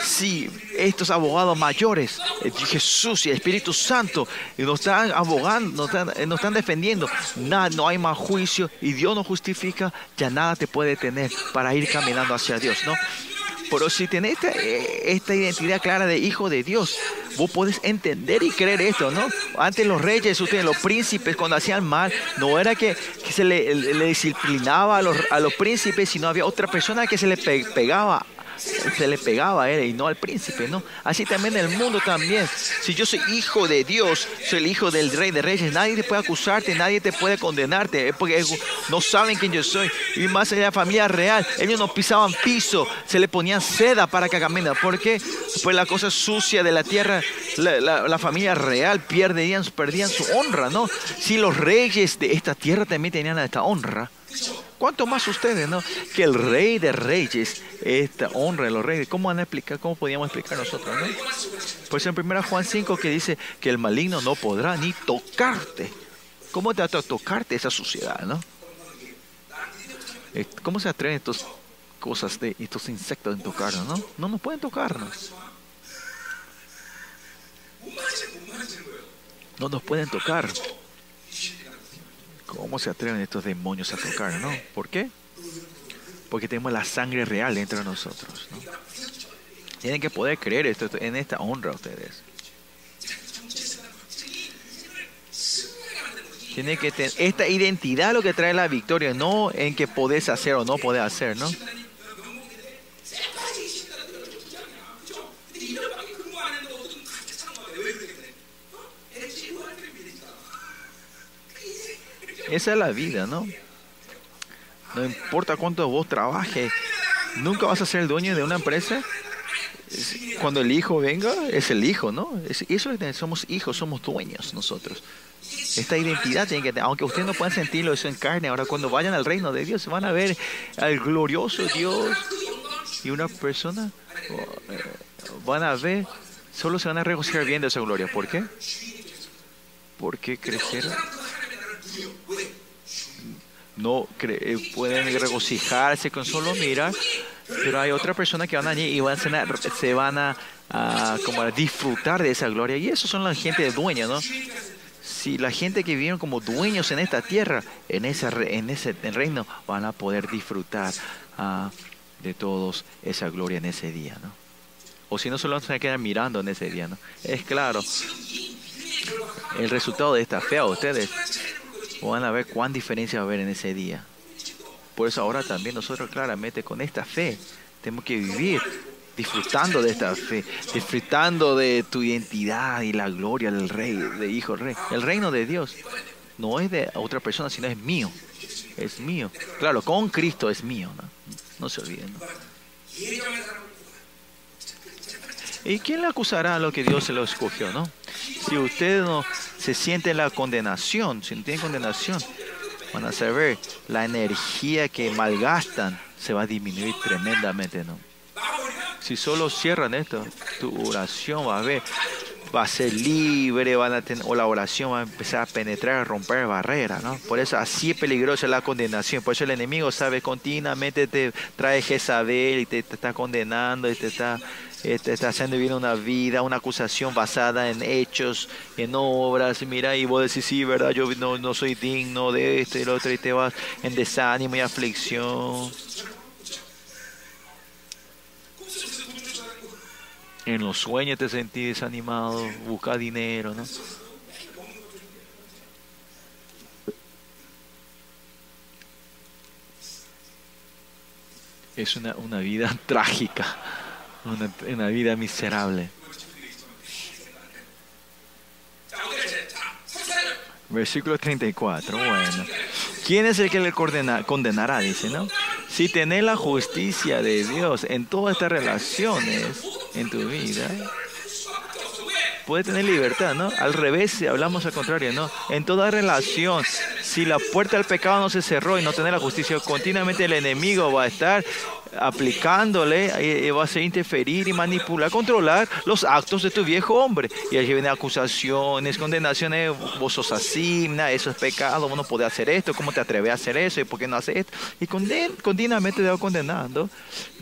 Si estos abogados mayores, eh, Jesús y el Espíritu Santo, nos están abogando, nos están, nos están defendiendo, nada, no hay más juicio y Dios nos justifica, ya nada te puede tener para ir caminando hacia Dios, ¿no? Pero si eh, esta, identidad clara de hijo de Dios, vos podés entender y creer esto, ¿no? Antes los reyes, ustedes, los príncipes, cuando hacían mal, no era que, se le, disciplinaba a los, a los príncipes, sino había otra persona que se le pegaba se le pegaba a él y no al príncipe, ¿no? Así también el mundo también. Si yo soy hijo de Dios, soy el hijo del rey de reyes, nadie te puede acusarte, nadie te puede condenarte, porque no saben quién yo soy. Y más en la familia real, ellos no pisaban piso, se le ponían seda para que caminen. ¿Por qué? Pues la cosa sucia de la tierra, la, familia real perdían, perdían su honra, ¿no? Si los reyes de esta tierra también tenían esta honra, ¿Cuánto más ustedes, no? Que el rey de reyes, esta honra de los reyes, ¿cómo van a explicar? ¿Cómo podíamos explicar nosotros, no? Pues en 1 Juan 5 que dice que el maligno no podrá ni tocarte. ¿Cómo te va a tocarte esa suciedad, no? Eh, ¿Cómo se atreven estas cosas de estos insectos en tocarnos, no? No nos pueden tocarnos. No nos pueden tocar. ¿Cómo se atreven estos demonios a tocar, no? ¿Por qué? Porque tenemos la sangre real dentro de nosotros, ¿no? Tienen que poder creer esto, en esta honra ustedes. Tienen que tener esta identidad lo que trae la victoria, no en que podés hacer o no podés hacer, ¿no? Esa es la vida, ¿no? No importa cuánto vos trabajes, nunca vas a ser el dueño de una empresa. Cuando el hijo venga, es el hijo, ¿no? eso es, somos hijos, somos dueños nosotros. Esta identidad tiene que aunque ustedes no puedan sentirlo eso en carne, ahora cuando vayan al reino de Dios van a ver al glorioso Dios y una persona eh, van a ver, solo se van a regocijar viendo esa gloria. ¿Por qué? Porque crecieron no eh, pueden regocijarse con solo mirar, pero hay otra persona que van allí y van a, se van a, como a disfrutar de esa gloria. Y esos son la gente de dueña, ¿no? Si la gente que vivieron como dueños en esta tierra, en ese, en ese reino, van a poder disfrutar ah, de todos esa gloria en ese día, ¿no? O si no, solo se van a quedar mirando en ese día, ¿no? Es claro, el resultado de esta fe a ustedes van a ver cuán diferencia va a haber en ese día. Por eso ahora también nosotros claramente con esta fe tenemos que vivir disfrutando de esta fe, disfrutando de tu identidad y la gloria del rey, de hijo rey. El reino de Dios no es de otra persona, sino es mío. Es mío. Claro, con Cristo es mío. No, no se olviden. ¿Y quién le acusará a lo que Dios se lo escogió, no? Si usted no se siente la condenación, si no tiene condenación, van a saber la energía que malgastan se va a disminuir tremendamente, ¿no? Si solo cierran esto, tu oración va a ver, va a ser libre, van a o la oración va a empezar a penetrar, a romper barreras, ¿no? Por eso así es peligrosa la condenación. Por eso el enemigo sabe continuamente te trae Jezabel y te está condenando y te está está haciendo vivir una vida, una acusación basada en hechos, en obras, mira, y vos decís, sí, verdad, yo no, no soy digno de esto y lo otro, y te vas en desánimo y aflicción. En los sueños te sentís desanimado, busca dinero, ¿no? Es una, una vida trágica una, vida miserable. Versículo 34, bueno. ¿Quién es el que le condenará? Dice, ¿no? Si tenés la justicia de Dios en todas estas relaciones en tu vida, puede tener libertad, ¿no? Al revés, si hablamos al contrario, ¿no? En toda relación, si la puerta del pecado no se cerró y no tener la justicia, continuamente el enemigo va a estar aplicándole y va a ser interferir y manipular, controlar los actos de tu viejo hombre. Y allí vienen acusaciones, condenaciones, vos sos así, eso es pecado, vos no podés hacer esto, ¿cómo te atreves a hacer eso? ¿Y por qué no haces esto? Y continuamente te va condenando.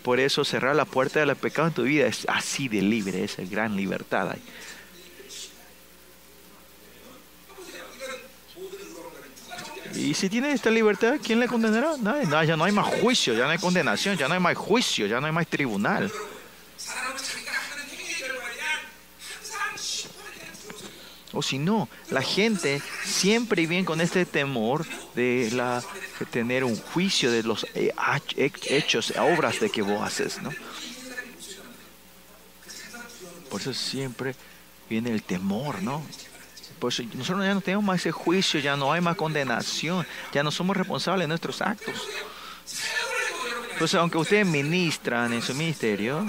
Por eso cerrar la puerta del pecado en tu vida es así de libre, es gran libertad. Ahí. Y si tiene esta libertad, ¿quién le condenará? No, ya no hay más juicio, ya no hay condenación, ya no hay más juicio, ya no hay más tribunal. O si no, la gente siempre viene con este temor de, la, tener un juicio de los eh, hechos, obras de que vos haces, ¿no? Por eso siempre viene el temor, ¿no? Pues nosotros ya no tenemos más ese juicio, ya no hay más condenación, ya no somos responsables de nuestros actos. Entonces, aunque ustedes ministran en su ministerio,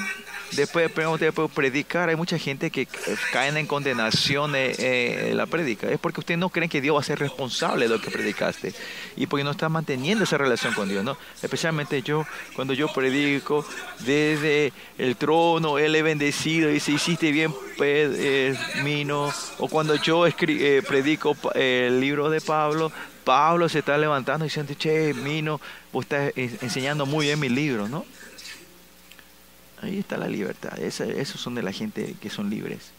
después de predicar, hay mucha gente que caen en condenación de la predica. Es porque ustedes no creen que Dios va a ser responsable de lo que predicaste y porque no están manteniendo esa relación con Dios, ¿no? Especialmente yo, cuando yo predico desde el trono, Él he bendecido y si hiciste bien, eh, Mino, o cuando yo eh, predico el libro de Pablo, Pablo se está levantando y diciendo, che, Mino, vos estás enseñando muy bien mi libro, ¿no? Ahí está la libertad. esos son de la gente que son libres.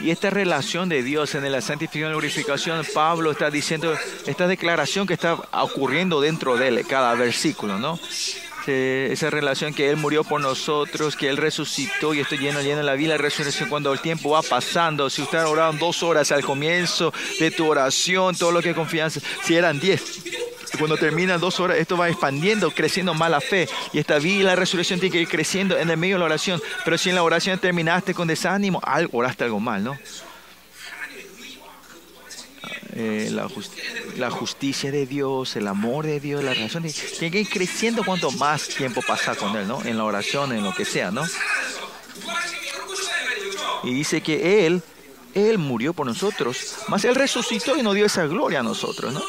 Y esta relación de Dios en la santificación y glorificación, Pablo está diciendo esta declaración que está ocurriendo dentro de él, cada versículo, ¿no? Esa relación que Él murió por nosotros, que Él resucitó y estoy lleno, lleno de la vida, la resurrección cuando el tiempo va pasando. Si usted oraron dos horas al comienzo de tu oración, todo lo que confianza, si eran diez, cuando termina dos horas, esto va expandiendo, creciendo más la fe. Y esta vida y la resurrección tiene que ir creciendo en el medio de la oración. Pero si en la oración terminaste con desánimo, algo, oraste algo mal, ¿no? Eh, la, justicia de Dios, el amor de Dios, la relación tiene que ir creciendo cuanto más tiempo pasa con Él, ¿no? En la oración, en lo que sea, ¿no? Y dice que Él, Él murió por nosotros, más Él resucitó y nos dio esa gloria a nosotros, ¿no?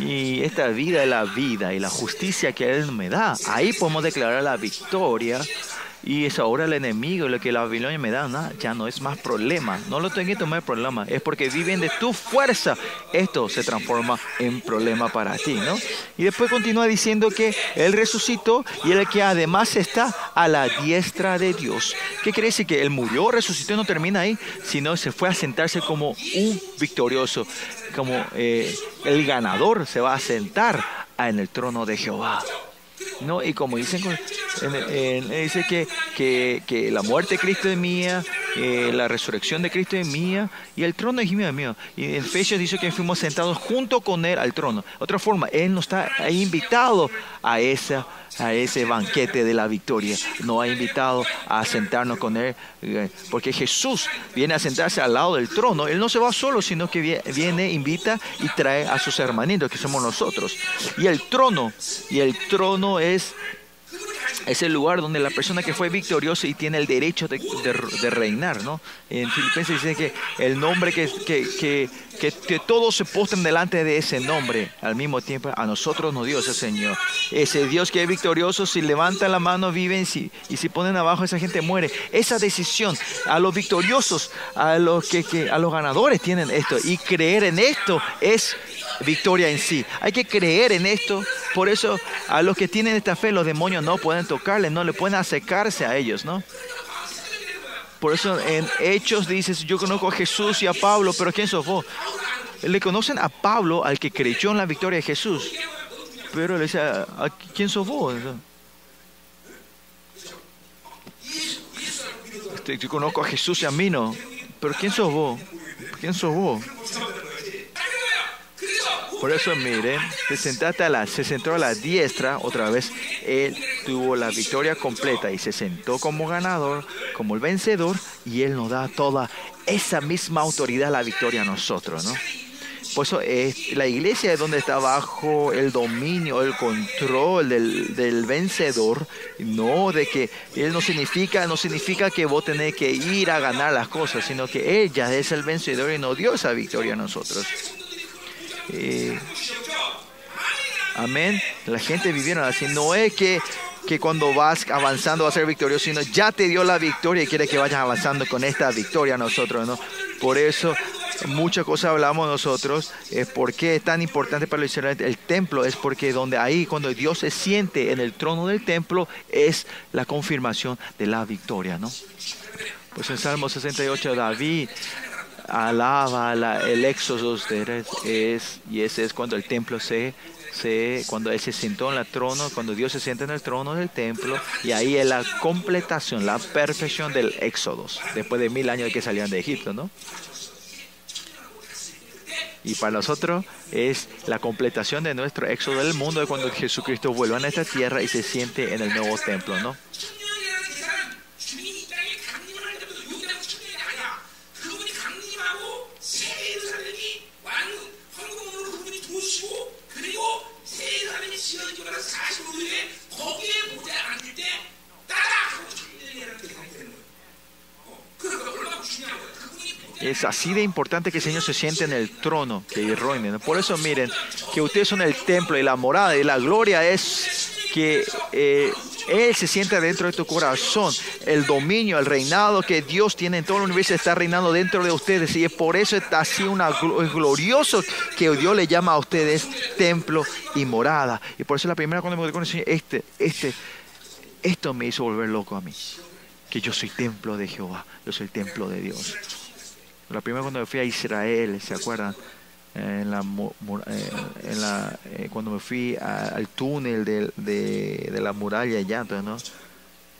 Y esta vida es la vida y la justicia que Él me da. Ahí podemos declarar la victoria y es ahora el enemigo, lo que la Babilonia me da, ya no es más problema. No lo tengo que tomar problema. Es porque viven de tu fuerza. Esto se transforma en problema para ti, ¿no? Y después continúa diciendo que Él resucitó y el que además está a la diestra de Dios. ¿Qué quiere decir? Que Él murió, resucitó y no termina ahí, sino se fue a sentarse como un victorioso, como eh, el ganador se va a sentar en el trono de Jehová. ¿No? Y como dicen, dice que, que, que, la muerte de Cristo es mía, eh, la resurrección de Cristo es mía y el trono es mío. mío. Y en Efesios dice que fuimos sentados junto con Él al trono. Otra forma, Él nos está invitado a esa a ese banquete de la victoria. no ha invitado a sentarnos con Él, eh, porque Jesús viene a sentarse al lado del trono. Él no se va solo, sino que viene, invita y trae a sus hermanitos, que somos nosotros. Y el trono, y el trono es es el lugar donde la persona que fue victoriosa y tiene el derecho de, reinar, ¿no? En Filipenses dice que el nombre que, que, que, todos se postren delante de ese nombre, al mismo tiempo a nosotros nos dio ese Señor. Ese Dios que es victorioso, si levanta la mano viven, si, y si ponen abajo esa gente muere. Esa decisión, a los victoriosos, a los, que, a los ganadores tienen esto, y creer en esto es victoria en sí. Hay que creer en esto. Por eso a los que tienen esta fe, los demonios no pueden tocarle, no le pueden acercarse a ellos, ¿no? Por eso en Hechos dices, yo conozco a Jesús y a Pablo, pero ¿quién sos vos? Le conocen a Pablo, al que creyó en la victoria de Jesús. Pero le dice, ¿quién sos vos? Este, yo conozco a Jesús y a mí no. Pero ¿quién sos vos? ¿Quién sos vos? Por eso miren, se, a la, se sentó a la diestra, otra vez él tuvo la victoria completa y se sentó como ganador, como el vencedor, y él nos da toda esa misma autoridad, la victoria a nosotros, ¿no? Por eso la iglesia es donde está bajo el dominio, el control del, del, vencedor, no de que él no significa, no significa que vos tenés que ir a ganar las cosas, sino que ella es el vencedor y nos dio esa victoria a nosotros. Eh, amén. La gente vivieron así. No es que, que cuando vas avanzando va a ser victorioso, sino ya te dio la victoria y quiere que vayas avanzando con esta victoria nosotros, ¿no? Por eso muchas cosas hablamos nosotros, es porque es tan importante para los el templo, es porque donde ahí, cuando Dios se siente en el trono del templo, es la confirmación de la victoria, ¿no? Pues en Salmo 68, David alaba el éxodo de es, y ese es cuando el templo se, se, cuando él se sentó en el trono, cuando Dios se sienta en el trono del templo, y ahí es la completación, la perfección del éxodo, después de mil años de que salían de Egipto, ¿no? Y para nosotros es la completación de nuestro éxodo del mundo de cuando Jesucristo vuelva a esta tierra y se siente en el nuevo templo, ¿no? Es así de importante que el Señor se siente en el trono que irroine. Por eso miren, que ustedes son el templo y la morada y la gloria es que eh, Él se siente dentro de tu corazón. El dominio, el reinado que Dios tiene en todo el universo está reinando dentro de ustedes. Y es por eso está así una, es glorioso que Dios le llama a ustedes templo y morada. Y por eso la primera cuando me con el Señor, este, este, esto me hizo volver loco a mí. Que yo soy templo de Jehová, yo soy el templo de Dios. La primera cuando me fui a Israel, ¿se acuerdan? En la, eh, en eh, cuando me fui al túnel de, la muralla allá, ¿no?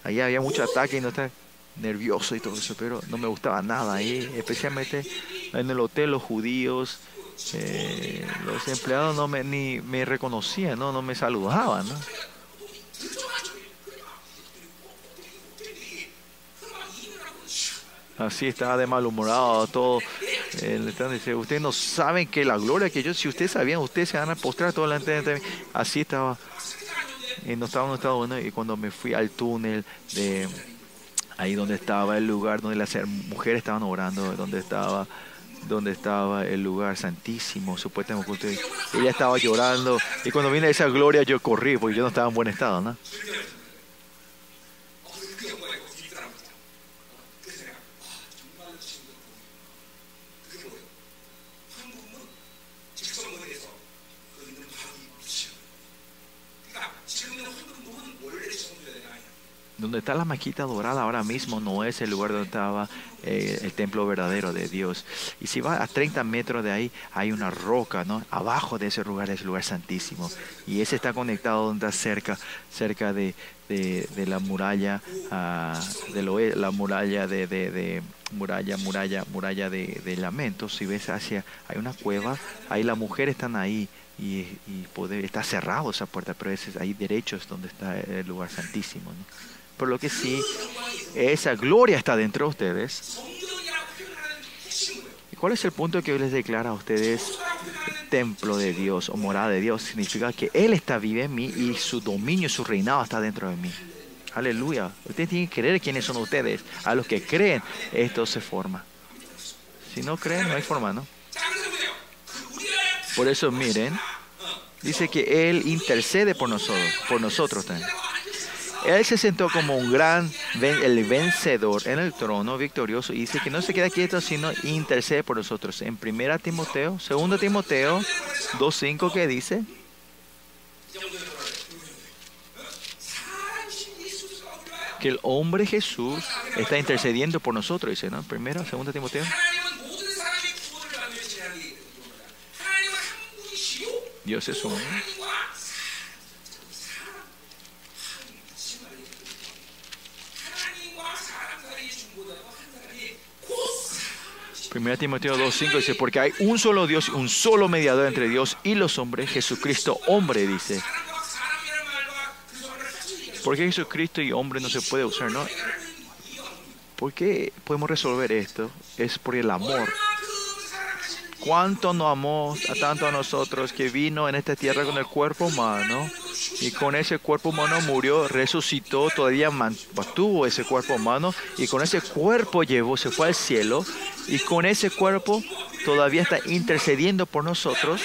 Allá había mucho ataque y no estaba nervioso y todo eso, pero no me gustaba nada ahí, especialmente en el hotel los judíos eh, los empleados no me, ni me reconocían, no, no me saludaban. ¿no? Así estaba de malhumorado, todo. Eh, ustedes no saben que la gloria que yo, si ustedes sabían, ustedes se van a postrar todo delante de mí. Así estaba. Y no estaba en un estado bueno. Y cuando me fui al túnel de ahí donde estaba el lugar donde las mujeres estaban orando, donde estaba donde estaba el lugar santísimo, supuestamente ella estaba llorando y cuando vine esa gloria yo corrí porque yo no estaba en buen estado, ¿no? Donde está la maquita dorada ahora mismo no es el lugar donde estaba eh, el templo verdadero de Dios. Y si va a 30 metros de ahí, hay una roca, ¿no? Abajo de ese lugar es el lugar santísimo. Y ese está conectado donde está cerca, cerca de, la muralla, de la muralla de, de, muralla, muralla, muralla de, lamentos. Si ves hacia, hay una cueva, ahí las mujeres están ahí. Y, y está cerrado esa puerta, pero ese, ahí derecho es donde está el lugar santísimo. ¿no? Por lo que sí, esa gloria está dentro de ustedes. ¿Y cuál es el punto que hoy les declara a ustedes? Templo de Dios o morada de Dios significa que Él está vivo en mí y su dominio, su reinado está dentro de mí. Aleluya. Ustedes tienen que creer quiénes son ustedes. A los que creen, esto se forma. Si no creen, no hay forma, ¿no? Por eso miren, dice que Él intercede por nosotros, por nosotros también. Él se sentó como un gran el vencedor en el trono victorioso y dice que no se queda quieto, sino intercede por nosotros. En 1 Timoteo, 2 Timoteo 2.5 que dice, que el hombre Jesús está intercediendo por nosotros, dice, ¿no? Primero, 2 Timoteo. Dios es uno. Primera Timoteo 2.5 dice, porque hay un solo Dios, un solo mediador entre Dios y los hombres, Jesucristo hombre, dice. ¿Por qué Jesucristo y hombre no se puede usar, no? ¿Por qué podemos resolver esto? Es por el amor cuánto nos amó a tanto a nosotros que vino en esta tierra con el cuerpo humano y con ese cuerpo humano murió, resucitó, todavía mantuvo ese cuerpo humano y con ese cuerpo llevó, se fue al cielo y con ese cuerpo todavía está intercediendo por nosotros.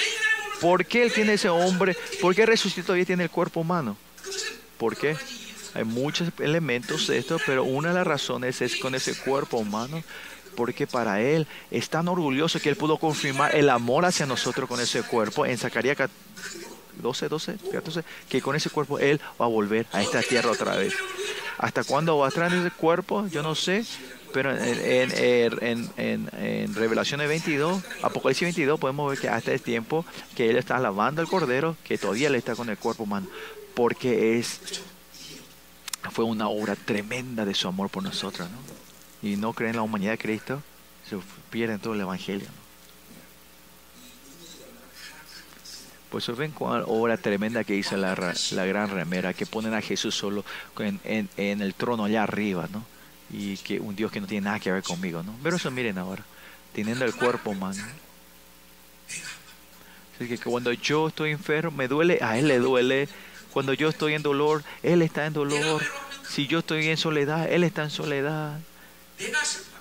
¿Por qué él tiene ese hombre? ¿Por qué resucitó todavía tiene el cuerpo humano? ¿Por qué? Hay muchos elementos de esto, pero una de las razones es con ese cuerpo humano porque para Él es tan orgulloso que Él pudo confirmar el amor hacia nosotros con ese cuerpo en Zacarías 12, 12, 14, que con ese cuerpo Él va a volver a esta tierra otra vez. ¿Hasta cuándo va a traer ese cuerpo? Yo no sé, pero en, en, Revelaciones 22, Apocalipsis 22, podemos ver que hasta el tiempo que Él está alabando al Cordero, que todavía Él está con el cuerpo humano, porque es fue una obra tremenda de su amor por nosotros, ¿no? Y no creen en la humanidad de Cristo, se pierden todo el Evangelio. Pues ven cuál obra tremenda que hizo la, la, gran remera, que ponen a Jesús solo en, en, el trono allá arriba, ¿no? Y que un Dios que no tiene nada que ver conmigo, ¿no? Pero eso miren ahora, teniendo el cuerpo humano. Así que cuando yo estoy enfermo, me duele, a Él le duele. Cuando yo estoy en dolor, Él está en dolor. Si yo estoy en soledad, Él está en soledad.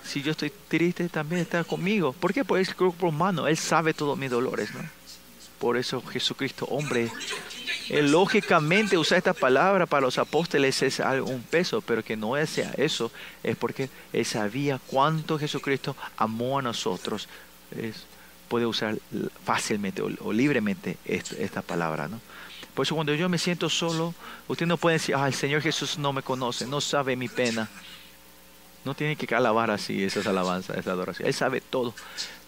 Si yo estoy triste, también está conmigo. ¿Por qué? Porque es el cuerpo humano. Él sabe todos mis dolores, ¿no? Por eso Jesucristo, hombre, lógicamente usar esta palabra para los apóstoles es un peso, pero que no sea eso, es porque él sabía cuánto Jesucristo amó a nosotros. puede usar fácilmente o, libremente esta, palabra, ¿no? Por eso cuando yo me siento solo, usted no puede decir, ah, el Señor Jesús no me conoce, no sabe mi pena. No tiene que alabar así esas alabanzas, esa adoración. Él sabe todo.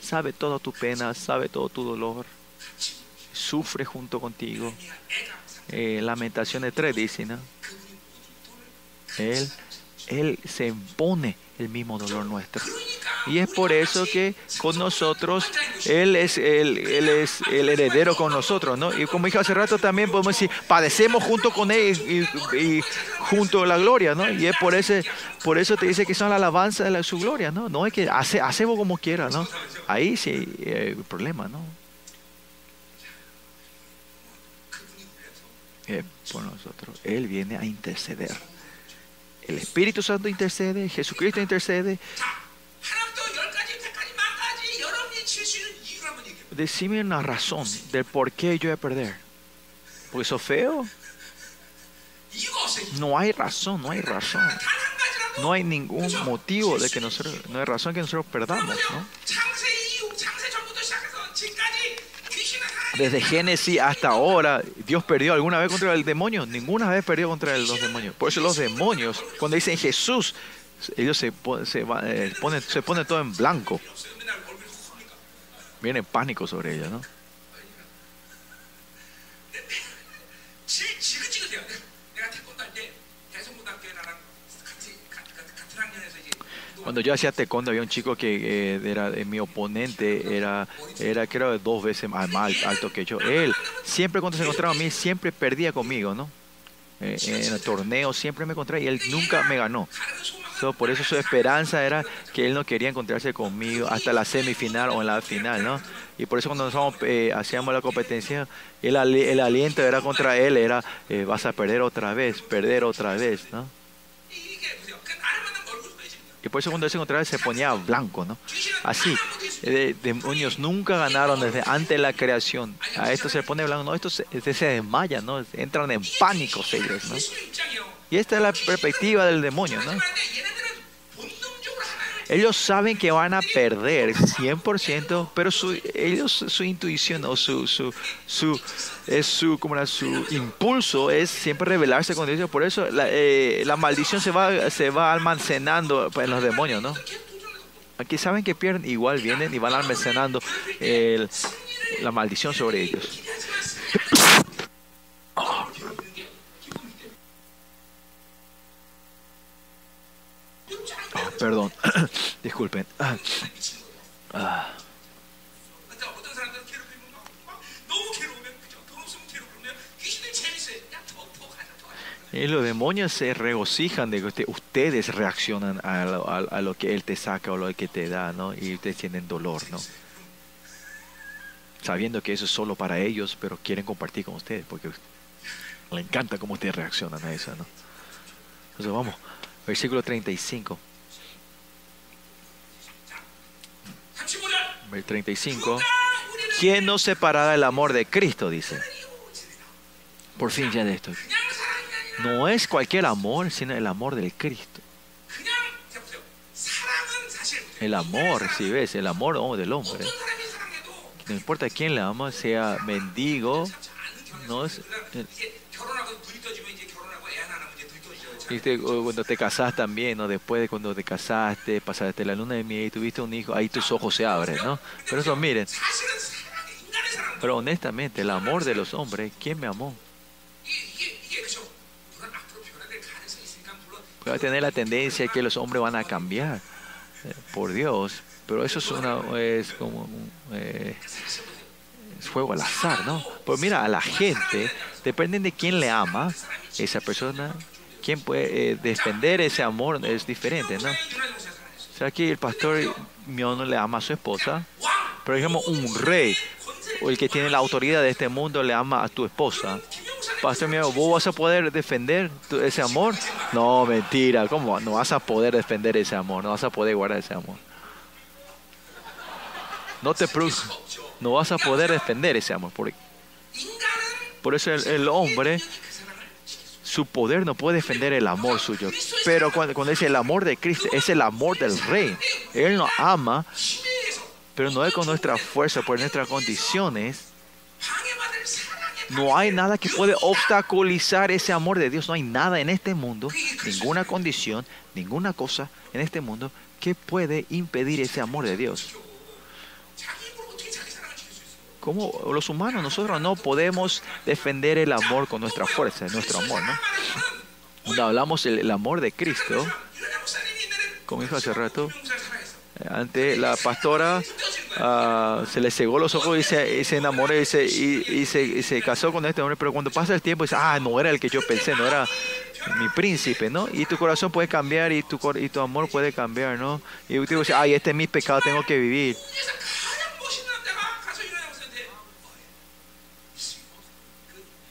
Sabe toda tu pena, sabe todo tu dolor. Sufre junto contigo. Eh, Lamentaciones 3 dice, ¿no? Él, él se impone el mismo dolor nuestro. Y es por eso que con nosotros, Él es el, heredero con nosotros, ¿no? Y como dije hace rato también podemos decir, padecemos junto con Él y, junto a la gloria, ¿no? Y es por, ese, por eso te dice que son la alabanza de su gloria, ¿no? No es que hace, hacemos como quiera, ¿no? Ahí sí hay eh, problema, ¿no? Por nosotros. Él viene a interceder. El Espíritu Santo intercede, Jesucristo intercede. Decime una razón del por qué yo voy a perder. Porque eso feo. No hay razón, no hay razón. No hay ningún motivo de que nosotros, no hay razón que nosotros perdamos, ¿no? Desde Génesis hasta ahora, Dios perdió alguna vez contra el demonio. Ninguna vez perdió contra los demonios. Por eso los demonios, cuando dicen Jesús, ellos se, se, eh, ponen, se ponen todo en blanco. Viene pánico sobre ellos, ¿no? Cuando yo hacía taekwondo había un chico que eh, era mi oponente, era, era creo dos veces más alto que yo. Él siempre cuando se encontraba a mí, siempre perdía conmigo, ¿no? Eh, en el torneo siempre me encontraba y él nunca me ganó. por eso su esperanza era que él no quería encontrarse conmigo hasta la semifinal o en la final, ¿no? Y por eso cuando nosotros eh, hacíamos la competencia, el, el aliento era contra él, era vas a perder otra vez, perder otra vez, ¿no? Y por eso cuando se encontraba se ponía blanco, ¿no? Así, eh, demonios nunca ganaron desde antes de la creación. A esto se pone blanco, no, estos se, se desmayan, ¿no? Entran en pánico ellos, ¿no? Y esta es la perspectiva del demonio, ¿no? Ellos saben que van a perder 100%, pero su, ellos, su intuición o su, su, su, es su, como su impulso es siempre rebelarse con Dios. Por eso la, eh, la, maldición se va, se va almacenando en los demonios, ¿no? Aquí saben que pierden, igual vienen y van almacenando el, la maldición sobre ellos. Perdón, disculpen. Ah. Y los demonios se regocijan de que ustedes reaccionan a lo, que Él te saca o lo que te da, ¿no? Y ustedes tienen dolor, ¿no? Sabiendo que eso es solo para ellos, pero quieren compartir con ustedes porque le encanta cómo ustedes reaccionan a eso, ¿no? Entonces vamos, versículo 35. 35. ¿Quién nos separará del amor de Cristo? Dice. Por fin ya de esto. No es cualquier amor, sino el amor del Cristo. El amor, si ves, el amor oh, del hombre. No importa quién le ama, sea mendigo, no es, cuando te casas también, ¿no? Después de cuando te casaste, pasaste la luna de miel y tuviste un hijo, ahí tus ojos se abren, ¿no? Pero eso, miren. Pero honestamente, el amor de los hombres, ¿quién me amó? Puede tener la tendencia que los hombres van a cambiar eh, por Dios, pero eso es una es como eh, es al azar, ¿no? Pues mira, a la gente, depende de quién le ama, esa persona quién puede eh, defender ese amor es diferente, ¿no? O sea, que el pastor mío no le ama a su esposa, pero digamos un rey o el que tiene la autoridad de este mundo le ama a tu esposa. Pastor mío, ¿vos vas a poder defender ese amor? No, mentira, ¿cómo? No vas a poder defender ese amor, no vas a poder guardar ese amor. No te no vas a poder defender ese amor. Por, por eso el hombre su poder no puede defender el amor suyo. Pero cuando, cuando dice el amor de Cristo, es el amor del Rey. Él nos ama, pero no es con nuestra fuerza, por nuestras condiciones. No hay nada que puede obstaculizar ese amor de Dios. No hay nada en este mundo, ninguna condición, ninguna cosa en este mundo que puede impedir ese amor de Dios como los humanos, nosotros no podemos defender el amor con nuestra fuerza, nuestro amor, ¿no? Cuando hablamos del amor de Cristo, como dijo hace rato, ante la pastora ah, se le cegó los ojos y se, y enamoró y se, y, se, casó con este hombre, pero cuando pasa el tiempo dice, ah, no era el que yo pensé, no era mi príncipe, ¿no? Y tu corazón puede cambiar y tu, y tu amor puede cambiar, ¿no? Y tú dices, ay, este es mi pecado, tengo que vivir.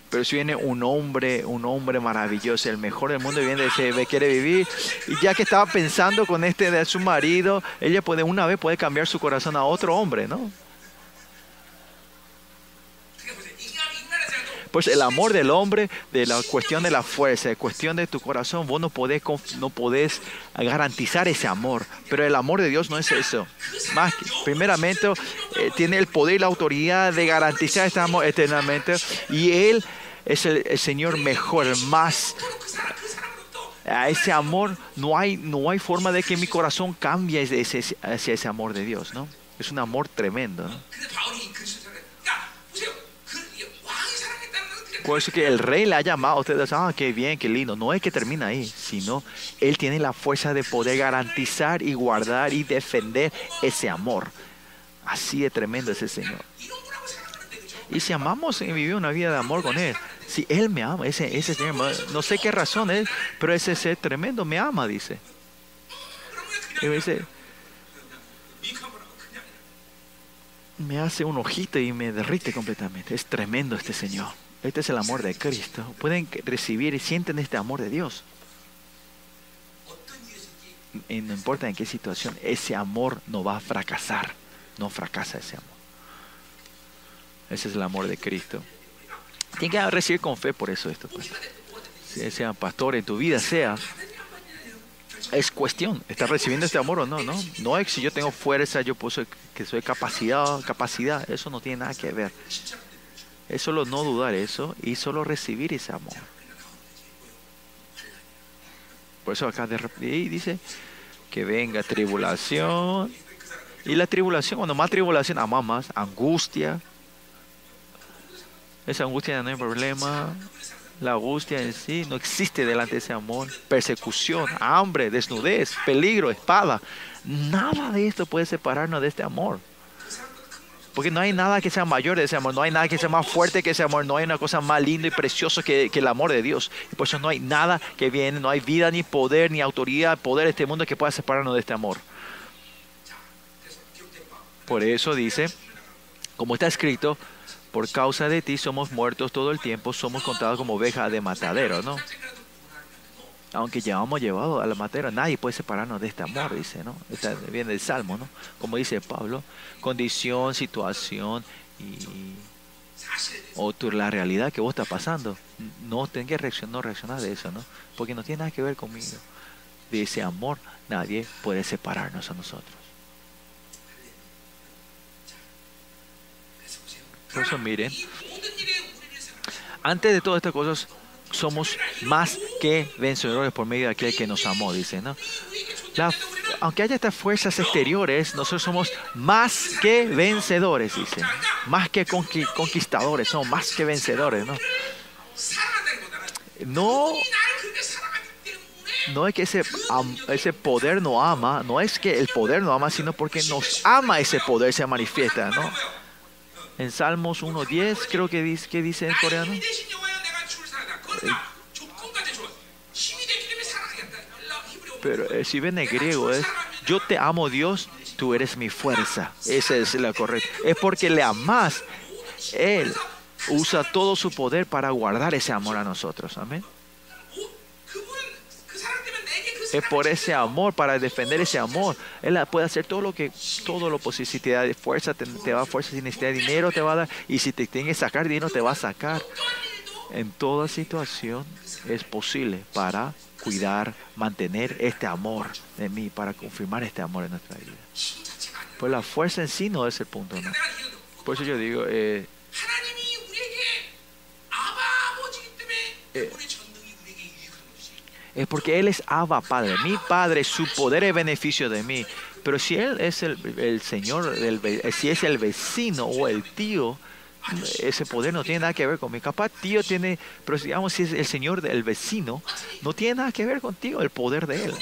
pero si viene un hombre, un hombre maravilloso, el mejor del mundo, y viene dice, quiere vivir. Y ya que estaba pensando con este de su marido, ella puede una vez puede cambiar su corazón a otro hombre, ¿no? Pues el amor del hombre, de la cuestión de la fuerza, de cuestión de tu corazón, vos no podés, no podés garantizar ese amor. Pero el amor de Dios no es eso. Más que, primeramente, eh, tiene el poder y la autoridad de garantizar este amor eternamente. Y Él es el, Señor mejor, el más a ese amor no hay, no hay forma de que mi corazón cambie hacia ese amor de Dios, ¿no? Es un amor tremendo. ¿no? Por eso que el rey le ha llamado, ustedes ah, qué bien, qué lindo. No es que termina ahí, sino él tiene la fuerza de poder garantizar y guardar y defender ese amor. Así de tremendo es el Señor. Y si amamos y vivir una vida de amor con Él, si Él me ama, ese, ese Señor, no sé qué razón es, pero ese ser tremendo me ama, dice. Y me dice, me hace un ojito y me derrite completamente. Es tremendo este Señor. Este es el amor de Cristo. Pueden recibir y sienten este amor de Dios. Y no importa en qué situación, ese amor no va a fracasar. No fracasa ese amor. Ese es el amor de Cristo. Tiene que recibir con fe por eso esto. pues. Si sea pastor en tu vida, sea. Es cuestión, ¿estás recibiendo este amor o no? No, no es si yo tengo fuerza, yo puedo que soy capacidad, capacidad, eso no tiene nada que ver. Es solo no dudar eso y solo recibir ese amor. Por eso acá de y dice que venga tribulación. Y la tribulación, cuando más tribulación, ama más, angustia. Esa angustia no hay problema. La angustia en sí no existe delante de ese amor. Persecución, hambre, desnudez, peligro, espada. Nada de esto puede separarnos de este amor. Porque no hay nada que sea mayor de ese amor, no hay nada que sea más fuerte que ese amor, no hay una cosa más linda y preciosa que, el amor de Dios. Y por eso no hay nada que viene, no hay vida, ni poder, ni autoridad, poder de este mundo que pueda separarnos de este amor. Por eso dice, como está escrito, por causa de ti somos muertos todo el tiempo, somos contados como ovejas de matadero, ¿no? Aunque llevamos llevado a la matera, nadie puede separarnos de este amor, dice, ¿no? Viene del Salmo, ¿no? Como dice Pablo, condición, situación y o la realidad que vos estás pasando. No tenés que reaccionar, no reaccionar de eso, ¿no? Porque no tiene nada que ver conmigo. De ese amor nadie puede separarnos a nosotros. Por eso miren, antes de todas estas cosas, somos más que vencedores por medio de aquel que nos amó, dice, ¿no? Aunque haya estas fuerzas exteriores, nosotros somos más que vencedores, dice. Más que conquistadores, somos más que vencedores, ¿no? No, no es que ese, ese poder no ama, no es que el poder no ama, sino porque nos ama ese poder, se manifiesta, ¿no? en Salmos 1.10 creo que dice, que dice en coreano. Pero eh, si ven el griego es, yo te amo Dios, tú eres mi fuerza. Esa es la correcta. Es porque le amas. Él usa todo su poder para guardar ese amor a nosotros. Amén es por ese amor, para defender ese amor. Él puede hacer todo lo que, todo lo posible. Si te da fuerza, te, va a fuerza. Si necesitas dinero, te va a dar. Y si te tiene que sacar dinero, te va a sacar. En toda situación es posible para cuidar, mantener este amor de mí, para confirmar este amor en nuestra vida. Pues la fuerza en sí no es el punto. ¿no? Por eso yo digo, eh, es porque Él es Abba Padre. Mi Padre, su poder es beneficio de mí. Pero si Él es el, el Señor, el, eh, si es el vecino o el tío, ese poder no tiene nada que ver conmigo. Capaz tío tiene, pero digamos si es el Señor del vecino, no tiene nada que ver contigo el poder de Él.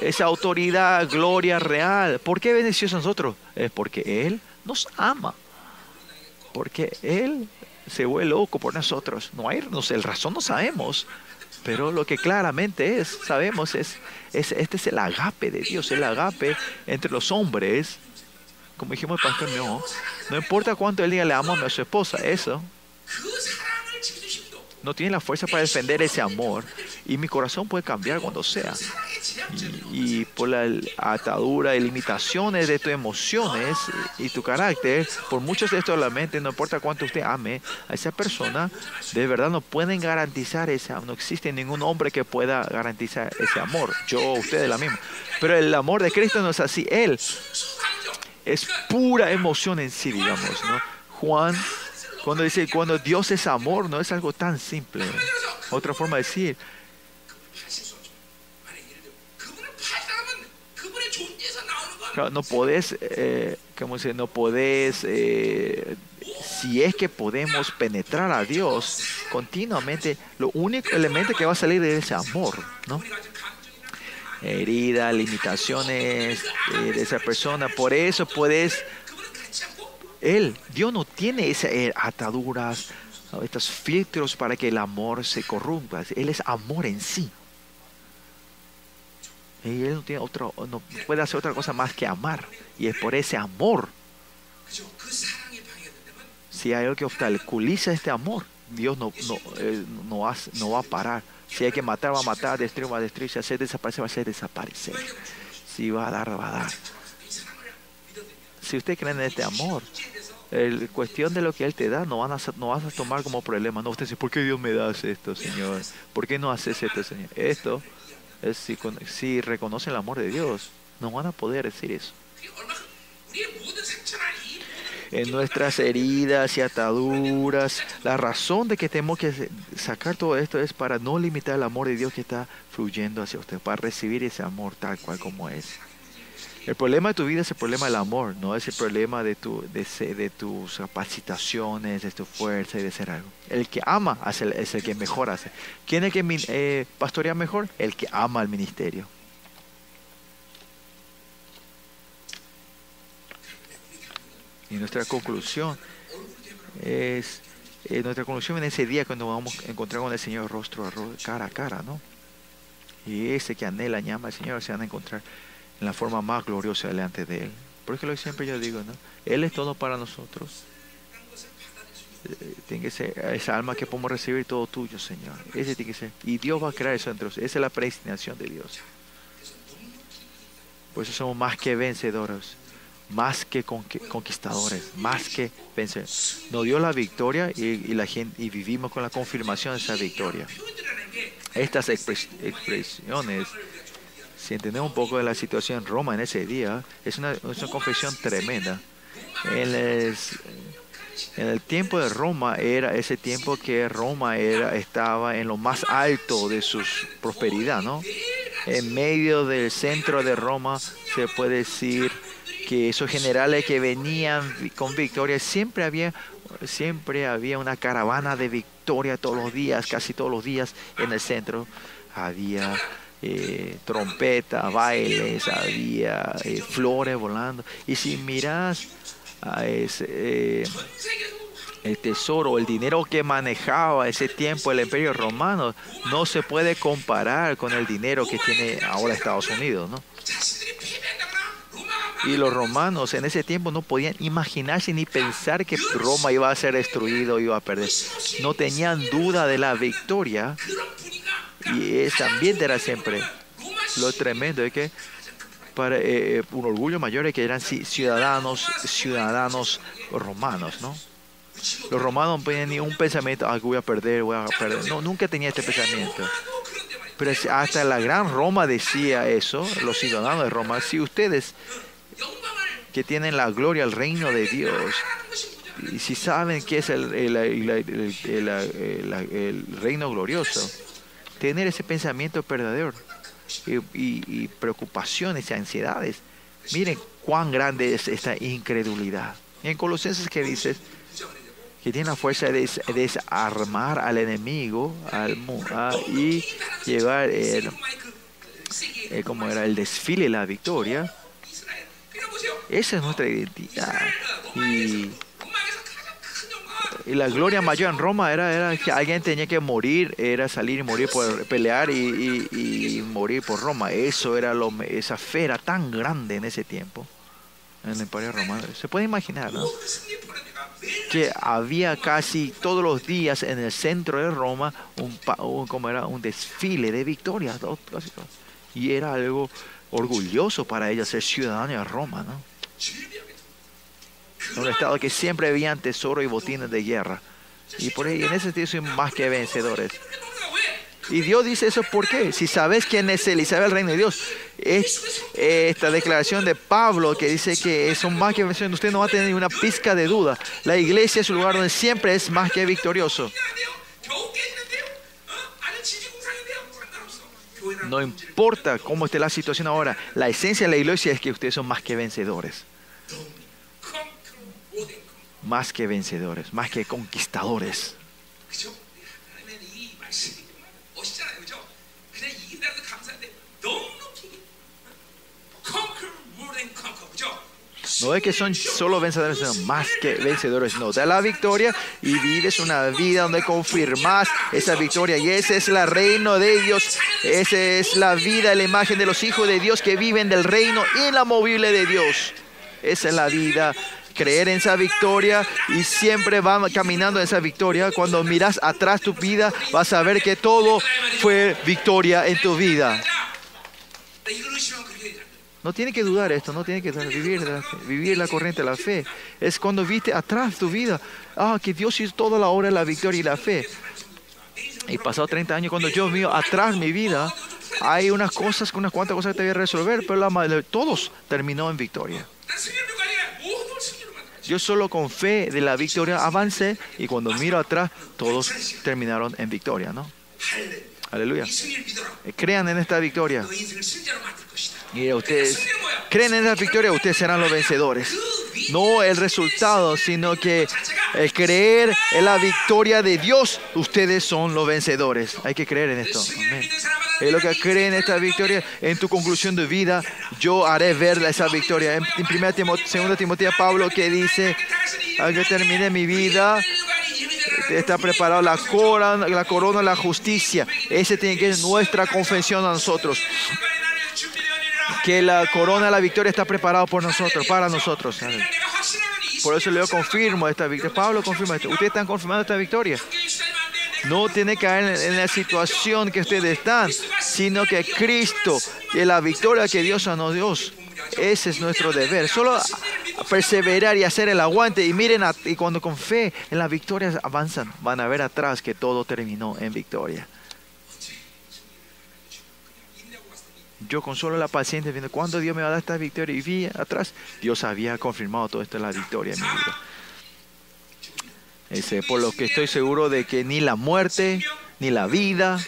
Esa autoridad, gloria real. ¿Por qué benefició a nosotros? Es porque Él nos ama. Porque Él se vuelve loco por nosotros. No hay, no sé, el razón no sabemos, pero lo que claramente es, sabemos, es, es este es el agape de Dios, el agape entre los hombres. Como dijimos el pastor, no, no importa cuánto él diga le amo a su esposa, eso no tiene la fuerza para defender ese amor. Y mi corazón puede cambiar cuando sea. Y, por la atadura y limitaciones de tus emociones y tu carácter, por muchos de estos lamentos, no importa cuánto usted ame a esa persona, de verdad no pueden garantizar ese amor. No existe ningún hombre que pueda garantizar ese amor. Yo, ustedes, la misma. Pero el amor de Cristo no es así. Él es pura emoción en sí, digamos. Juan cuando dice, cuando Dios es amor, no es algo tan simple. Otra forma de decir, no podés, eh, ¿cómo se No podés, eh, si es que podemos penetrar a Dios continuamente, lo único elemento que va a salir es ese amor, ¿no? Heridas, limitaciones eh, de esa persona. Por eso puedes él, Dios no tiene esas eh, ataduras, estos filtros para que el amor se corrompa. Él es amor en sí. Y él no, tiene otro, no puede hacer otra cosa más que amar. Y es por ese amor. Si hay algo que obstaculiza este amor, Dios no, no, no, hace, no, va a parar. Si hay que matar, va a matar, destruir, va a destruir. Si hacer desaparecer, va a hacer desaparecer. Si va a dar, va a dar. Si usted cree en este amor, el, cuestión de lo que Él te da no, van a, no vas a tomar como problema. No, usted dice, ¿por qué Dios me das esto, Señor? ¿Por qué no haces esto, Señor? Esto es si, si reconocen el amor de Dios, no van a poder decir eso. En nuestras heridas y ataduras, la razón de que tenemos que sacar todo esto es para no limitar el amor de Dios que está fluyendo hacia usted, para recibir ese amor tal cual como es. El problema de tu vida es el problema del amor, no es el problema de, tu, de, de tus capacitaciones, de tu fuerza y de ser algo. El que ama hace el- es el que mejor hace. ¿Quién es el que eh, pastorea mejor? El que ama al ministerio. Y nuestra conclusión es, eh, nuestra conclusión en ese día cuando vamos a encontrar con el Señor rostro a rostro, cara a cara, ¿no? Y ese que anhela, llama al Señor, se van a encontrar en la forma más gloriosa delante de Él. Porque lo siempre yo digo, ¿no? Él es todo para nosotros. Eh, tiene que ser esa alma que podemos recibir todo tuyo, Señor. Ese tiene que ser. Y Dios va a crear eso entre nosotros. Esa es la predestinación de Dios. Por eso somos más que vencedores, más que conquistadores, más que vencedores. Nos dio la victoria y la gente, y vivimos con la confirmación de esa victoria. Estas expresiones si entendemos un poco de la situación en Roma en ese día, es una, es una confesión tremenda. En el, tiempo de Roma era ese tiempo que Roma era, estaba en lo más alto de su prosperidad, ¿no? En medio del centro de Roma se puede decir que esos generales que venían con victoria siempre había siempre había una caravana de victoria todos los días, casi todos los días en el centro había eh, trompetas, bailes, había eh, flores volando. Y si miras a ese, eh, el tesoro, el dinero que manejaba ese tiempo el imperio romano, no se puede comparar con el dinero que tiene ahora Estados Unidos. ¿no? Y los romanos en ese tiempo no podían imaginarse ni pensar que Roma iba a ser destruido, iba a perder. No tenían duda de la victoria y ese ambiente era siempre. Lo tremendo es que para, eh, eh un orgullo mayor es que eran ciudadanos, ciudadanos romanos, ¿no? Los romanos no tenían ni un pensamiento, ah, voy a perder, voy a perder. No, nunca tenía este pensamiento. Pero hasta la gran Roma decía eso, los ciudadanos de Roma, si ustedes que tienen la gloria al reino de Dios, y si saben que es el, el, el reino glorioso, tener ese pensamiento perdedor eh, y, preocupaciones y ansiedades. Miren cuán grande es esta incredulidad. En Colosenses que dices que tiene la fuerza de desarmar al enemigo ah, y llevar el, eh, como era el desfile, la victoria. Esa es nuestra identidad. Y y la gloria mayor en Roma era, era que alguien tenía que morir, era salir y morir por pelear y, y, y morir por Roma. Eso era lo, esa fe era tan grande en ese tiempo, en el Imperio Romano. Se puede imaginar, ¿no? Que había casi todos los días en el centro de Roma un, un como era un desfile de victorias, y era algo orgulloso para ella ser ciudadana de Roma, ¿no? un estado que siempre habían tesoro y botines de guerra. Y por ahí, en ese sentido, son más que vencedores. Y Dios dice eso porque, si sabes quién es Él y el reino de Dios, es eh, esta declaración de Pablo que dice que son más que vencedores, usted no va a tener ninguna pizca de duda. La iglesia es un lugar donde siempre es más que victorioso. No importa cómo esté la situación ahora, la esencia de la iglesia es que ustedes son más que vencedores más que vencedores, más que conquistadores. No es que son solo vencedores, sino más que vencedores. No, da la victoria y vives una vida donde confirmas esa victoria. Y ese es el reino de Dios. Esa es la vida, la imagen de los hijos de Dios que viven del reino inamovible de Dios. Esa es la vida creer en esa victoria y siempre va caminando en esa victoria. Cuando miras atrás tu vida, vas a ver que todo fue victoria en tu vida. No tiene que dudar esto, no tiene que vivir la, vivir la corriente de la fe. Es cuando viste atrás tu vida, ah, que Dios hizo toda la obra de la victoria y la fe. Y pasado 30 años, cuando yo miro atrás mi vida, hay unas cosas, unas cuantas cosas que te voy a resolver, pero la, todos terminó en victoria. Yo solo con fe de la victoria avancé y cuando miro atrás, todos terminaron en victoria, ¿no? Aleluya. Eh, crean en esta victoria. Y ustedes creen en esta victoria, ustedes serán los vencedores no el resultado, sino que el creer en la victoria de Dios, ustedes son los vencedores. Hay que creer en esto. Amén. Eh, es lo que cree en esta victoria, en tu conclusión de vida, yo haré ver esa victoria. En 1 Timoteo, 2 Timoteo, Pablo que dice, al que termine mi vida, está preparado la corona, la corona, la justicia. Ese tiene que ser nuestra confesión a nosotros. Que la corona de la victoria está preparada por nosotros, para nosotros. Por eso yo confirmo esta victoria. Pablo confirma esto. Ustedes están confirmando esta victoria. No tiene que caer en, la situación que ustedes están, sino que Cristo y la victoria que Dios nos dio. Ese es nuestro deber. Solo perseverar y hacer el aguante. Y miren, y cuando con fe en las victorias avanzan, van a ver atrás que todo terminó en victoria. Yo consolo a la paciente viendo cuándo Dios me va a dar esta victoria. Y vi atrás, Dios había confirmado todo esto, la victoria en mi vida. Ese, por lo que estoy seguro de que ni la muerte, ni la vida,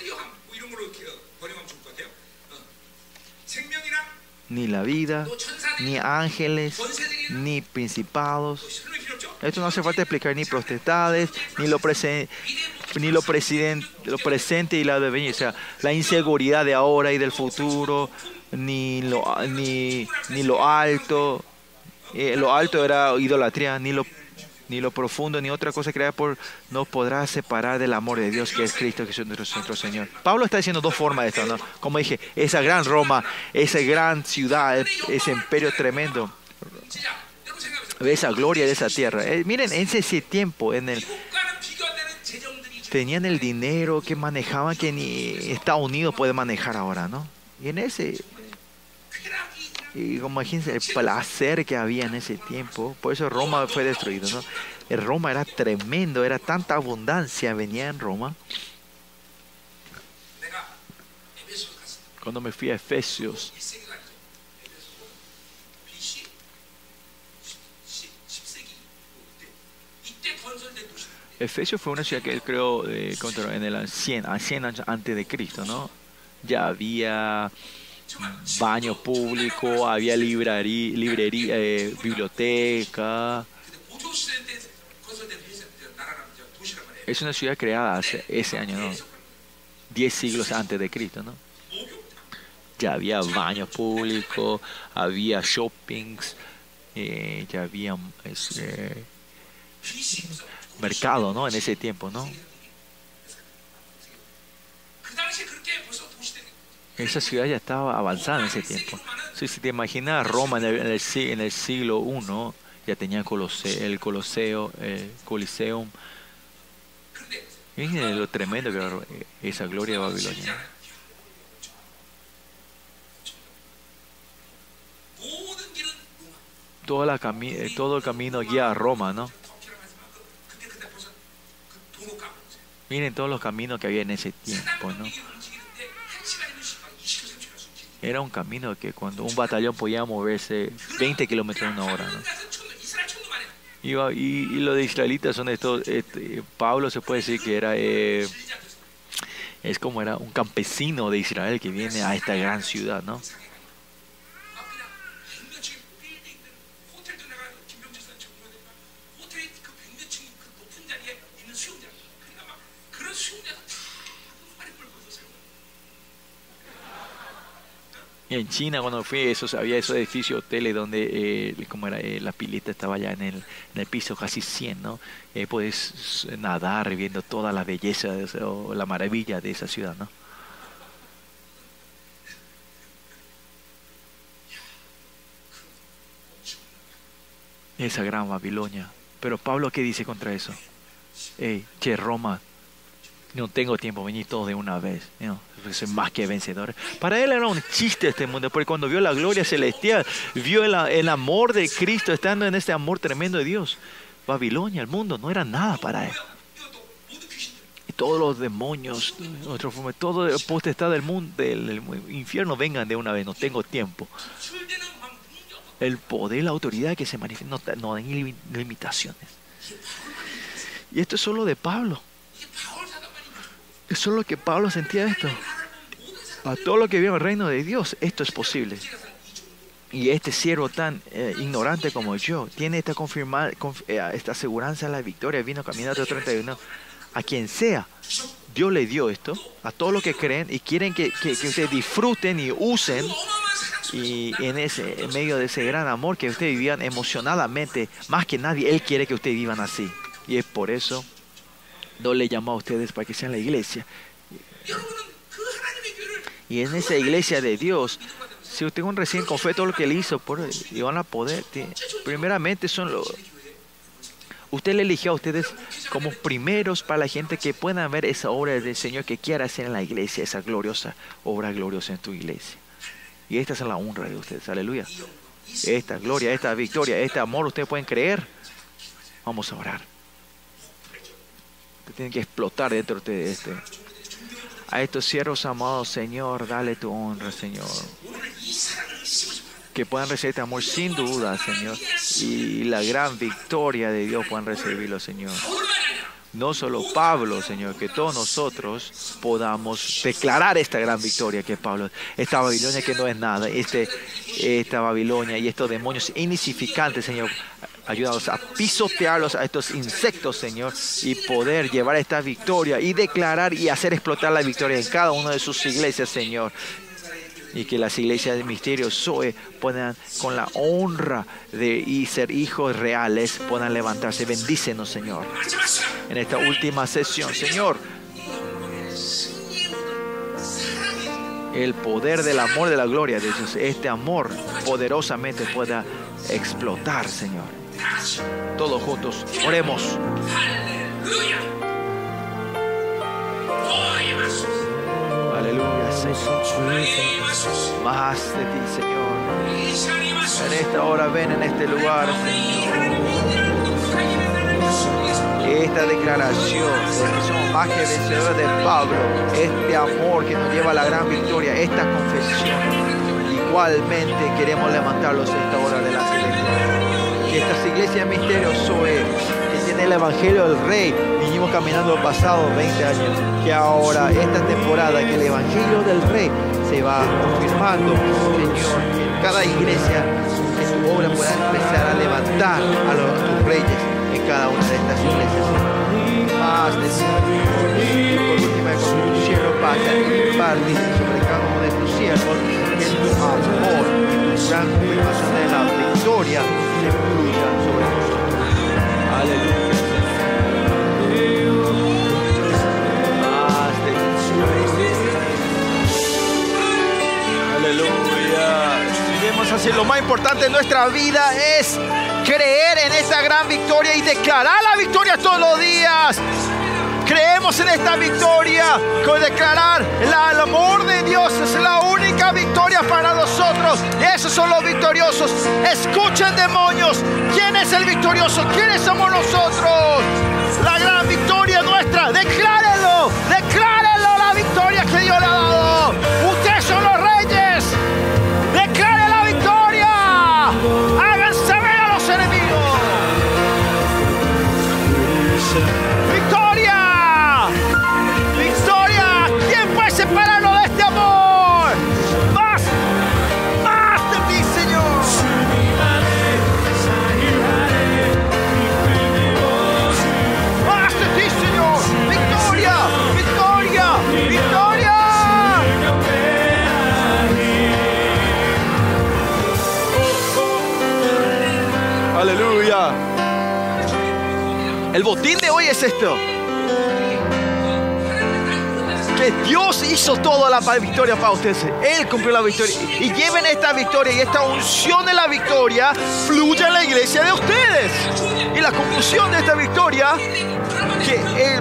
ni la vida, ni ángeles, ni principados, esto no hace falta explicar ni potestades, ni lo presente ni lo, presiden, lo presente y la devenir, o sea, la inseguridad de ahora y del futuro, ni lo, ni, ni lo alto, eh, lo alto era idolatría, ni lo, ni lo profundo, ni otra cosa creada por, nos podrá separar del amor de Dios que es Cristo Jesús es nuestro, nuestro, Señor. Pablo está diciendo dos formas de esto, ¿no? Como dije, esa gran Roma, esa gran ciudad, ese imperio tremendo esa gloria de esa tierra. Eh, miren, en ese tiempo, en el, tenían el dinero que manejaban que ni Estados Unidos puede manejar ahora, ¿no? Y en ese, y imagínense el placer que había en ese tiempo, por eso Roma fue destruido, ¿no? El Roma era tremendo, era tanta abundancia venía en Roma. Cuando me fui a Efesios, Efesios fue una ciudad que él creó eh, en el 100, 100 antes de Cristo, ¿no? Ya había baño público, había librería, librería biblioteca. Es una ciudad creada hace, ese año, ¿no? Diez siglos antes de Cristo, ¿no? Ya había baño público, había shoppings, eh, ya había... Eh, mercado, ¿no? En ese tiempo, ¿no? Esa ciudad ya estaba avanzada en ese tiempo. Si se te imagina Roma en el, en en el siglo I, ya tenía el Coloseo, el Coliseum. Miren lo tremendo que era eh, esa gloria de Babilonia. Todo, la cami eh, todo el camino guía a Roma, ¿no? Miren todos los caminos que había en ese tiempo, ¿no? Era un camino que cuando un batallón podía moverse 20 kilómetros en una hora, ¿no? Y, y, los de israelitas son estos, este, Pablo se puede decir que era, eh, es como era un campesino de Israel que viene a esta gran ciudad, ¿no? En China cuando fui, esos, había esos edificios hoteles donde eh, como era, eh, la pileta estaba ya en el, en el piso casi 100, ¿no? Eh, puedes nadar viendo toda la belleza de o la maravilla de esa ciudad, ¿no? Esa gran Babilonia. Pero Pablo, ¿qué dice contra eso? Hey, che, Roma, no tengo tiempo, venir todos de una vez. ¿no? Soy más que vencedor. Para él era un chiste este mundo, porque cuando vio la gloria celestial, vio el, amor de Cristo, estando en este amor tremendo de Dios. Babilonia, el mundo, no era nada para él todos los demonios, todo el potestad del mundo, del, infierno, vengan de una vez, no tengo tiempo. El poder, la autoridad que se manifiesta, no, no limitaciones. Y esto es solo de Pablo. Es lo que Pablo sentía esto. A todo lo que vio en el reino de Dios, esto es posible. Y este siervo tan eh, ignorante como yo tiene esta, confirma, conf, eh, esta aseguranza de la victoria. Vino caminando 31. A quien sea, Dios le dio esto. A todos los que creen y quieren que, que, que ustedes disfruten y usen. Y en, ese, en medio de ese gran amor que ustedes vivían emocionadamente, más que nadie, Él quiere que ustedes vivan así. Y es por eso no le llama a ustedes para que sean la iglesia. Y en esa iglesia de Dios, si usted recién con todo lo que él hizo, por, y van a poder. Primeramente son los. Usted le eligió a ustedes como primeros para la gente que puedan ver esa obra del Señor que quiera hacer en la iglesia, esa gloriosa obra gloriosa en tu iglesia. Y esta es la honra de ustedes. Aleluya. Esta gloria, esta victoria, este amor, ustedes pueden creer. Vamos a orar. Usted tiene que explotar dentro de este. A estos siervos amados, Señor, dale tu honra, Señor. Que puedan recibir este amor sin duda, Señor. Y la gran victoria de Dios puedan recibirlo, Señor. No solo Pablo, Señor, que todos nosotros podamos declarar esta gran victoria que Pablo, esta Babilonia que no es nada, este, esta Babilonia y estos demonios insignificantes, Señor, ayúdanos a pisotearlos a estos insectos, Señor, y poder llevar esta victoria y declarar y hacer explotar la victoria en cada una de sus iglesias, Señor. Y que las iglesias de misterio Zoe puedan, con la honra de y ser hijos reales, puedan levantarse. Bendícenos, Señor en esta última sesión. Señor, el poder del amor de la gloria de Dios, este amor poderosamente pueda explotar, Señor. Todos juntos, oremos. Aleluya. Aleluya, Señor. Más de ti, Señor. En esta hora ven en este lugar, Esta declaración de que somos más que vencedores de Pablo, este amor que nos lleva a la gran victoria, esta confesión, igualmente queremos levantarlos en esta hora de la iglesia estas iglesias misterio Zoe, que tiene el Evangelio del Rey, vinimos caminando los pasados 20 años, que ahora, esta temporada, que el Evangelio del Rey se va confirmando, Señor, en cada iglesia, que tu obra pueda empezar a levantar a los reyes en cada una de estas iglesias. Más de. Y por última, con tu cielo, Padre, impartir sobre cada uno de tus siervos que tu amor, tu gran de la victoria sobre nosotros. Aleluya. De Aleluya. Debemos hacer lo más importante en nuestra vida es creer en esta gran victoria y declarar la victoria todos los días. Creemos en esta victoria, con declarar el amor de Dios es la única victoria para nosotros. Esos son los victoriosos. Escuchen demonios, ¿quién es el victorioso? ¿Quiénes somos nosotros? La gran victoria nuestra. Declárenlo, declárenlo la victoria que Dios le ha dado. El botín de hoy es esto. Que Dios hizo toda la victoria para ustedes. Él cumplió la victoria. Y lleven esta victoria y esta unción de la victoria fluya en la iglesia de ustedes. Y la conclusión de esta victoria, que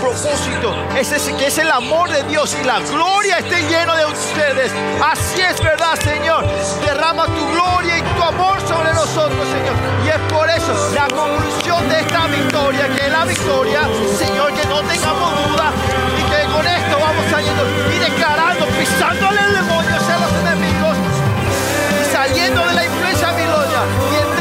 propósito es ese, que es el amor de Dios y la gloria esté lleno de ustedes. Así es verdad, Señor. Derrama tu gloria y tu amor sobre nosotros, Señor. Y es por eso la conclusión de esta victoria, que es la victoria, Señor, que no tengamos duda y que con esto vamos saliendo y declarando, pisándole el demonio hacia los enemigos y saliendo de la influencia babilonia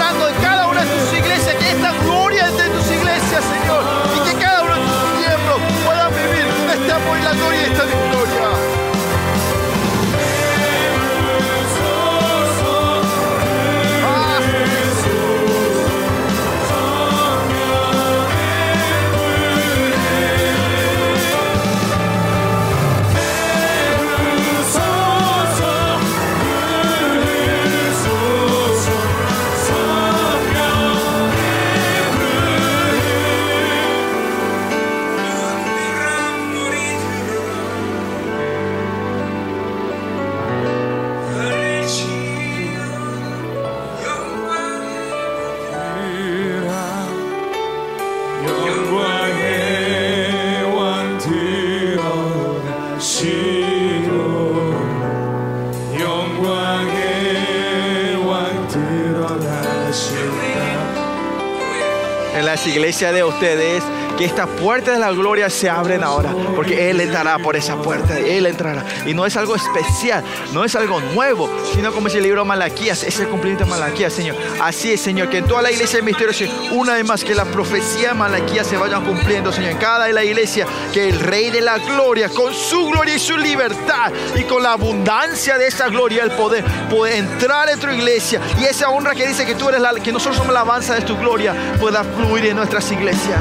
las iglesias de ustedes, que estas puertas de la gloria se abren ahora, porque Él entrará por esa puerta, Él entrará. Y no es algo especial, no es algo nuevo, sino como dice el libro de Malaquías, es el cumplimiento de Malaquías, Señor. Así es, Señor, que en toda la iglesia de misterio, una vez más que la profecía de Malaquías se vayan cumpliendo, Señor, en cada de la iglesia, que el Rey de la gloria, con su gloria y su libertad, y con la abundancia de esa gloria, el poder, puede entrar en tu iglesia, y esa honra que dice que tú eres la, que nosotros somos la alabanza de tu gloria, pueda fluir en nuestras iglesias.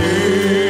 here.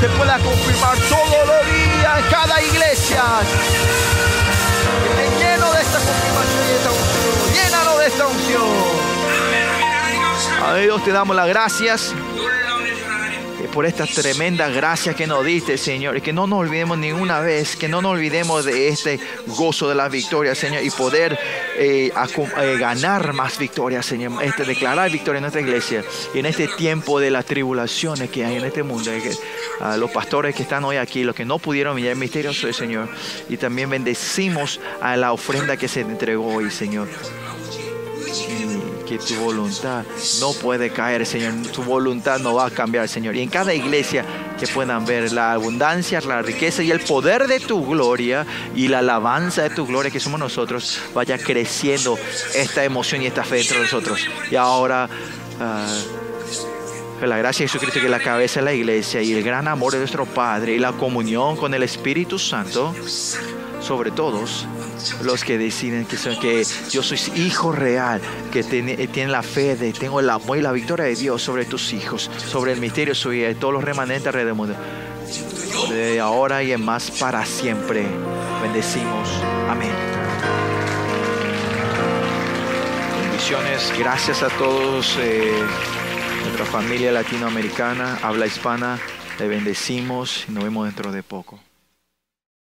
se pueda confirmar todos los días en cada iglesia. Que esté lleno de esta confirmación y de esta unción. Llénanos de esta unción. A Dios te damos las gracias eh, por estas tremendas gracias que nos diste, Señor, y que no nos olvidemos ninguna vez, que no nos olvidemos de este gozo de la victoria, Señor, y poder eh, eh, ganar más victorias, Señor, este, declarar victoria en nuestra iglesia y en este tiempo de las tribulaciones que hay en este mundo, a los pastores que están hoy aquí, los que no pudieron venir, el misterio soy, Señor, y también bendecimos a la ofrenda que se entregó hoy, Señor. Que tu voluntad no puede caer, Señor. Tu voluntad no va a cambiar, Señor. Y en cada iglesia que puedan ver la abundancia, la riqueza y el poder de tu gloria y la alabanza de tu gloria que somos nosotros, vaya creciendo esta emoción y esta fe dentro de nosotros. Y ahora, ah, la gracia de Jesucristo, que la cabeza de la iglesia y el gran amor de nuestro Padre y la comunión con el Espíritu Santo sobre todos los que deciden que, son, que yo soy hijo real, que tiene- tienen la fe, de, tengo el amor y la victoria de Dios sobre tus hijos, sobre el misterio de todos los remanentes alrededor del mundo. De ahora y en más para siempre. Bendecimos. Amén. Bendiciones. Gracias a todos. eh, nuestra familia latinoamericana, habla hispana. Le bendecimos y nos vemos dentro de poco.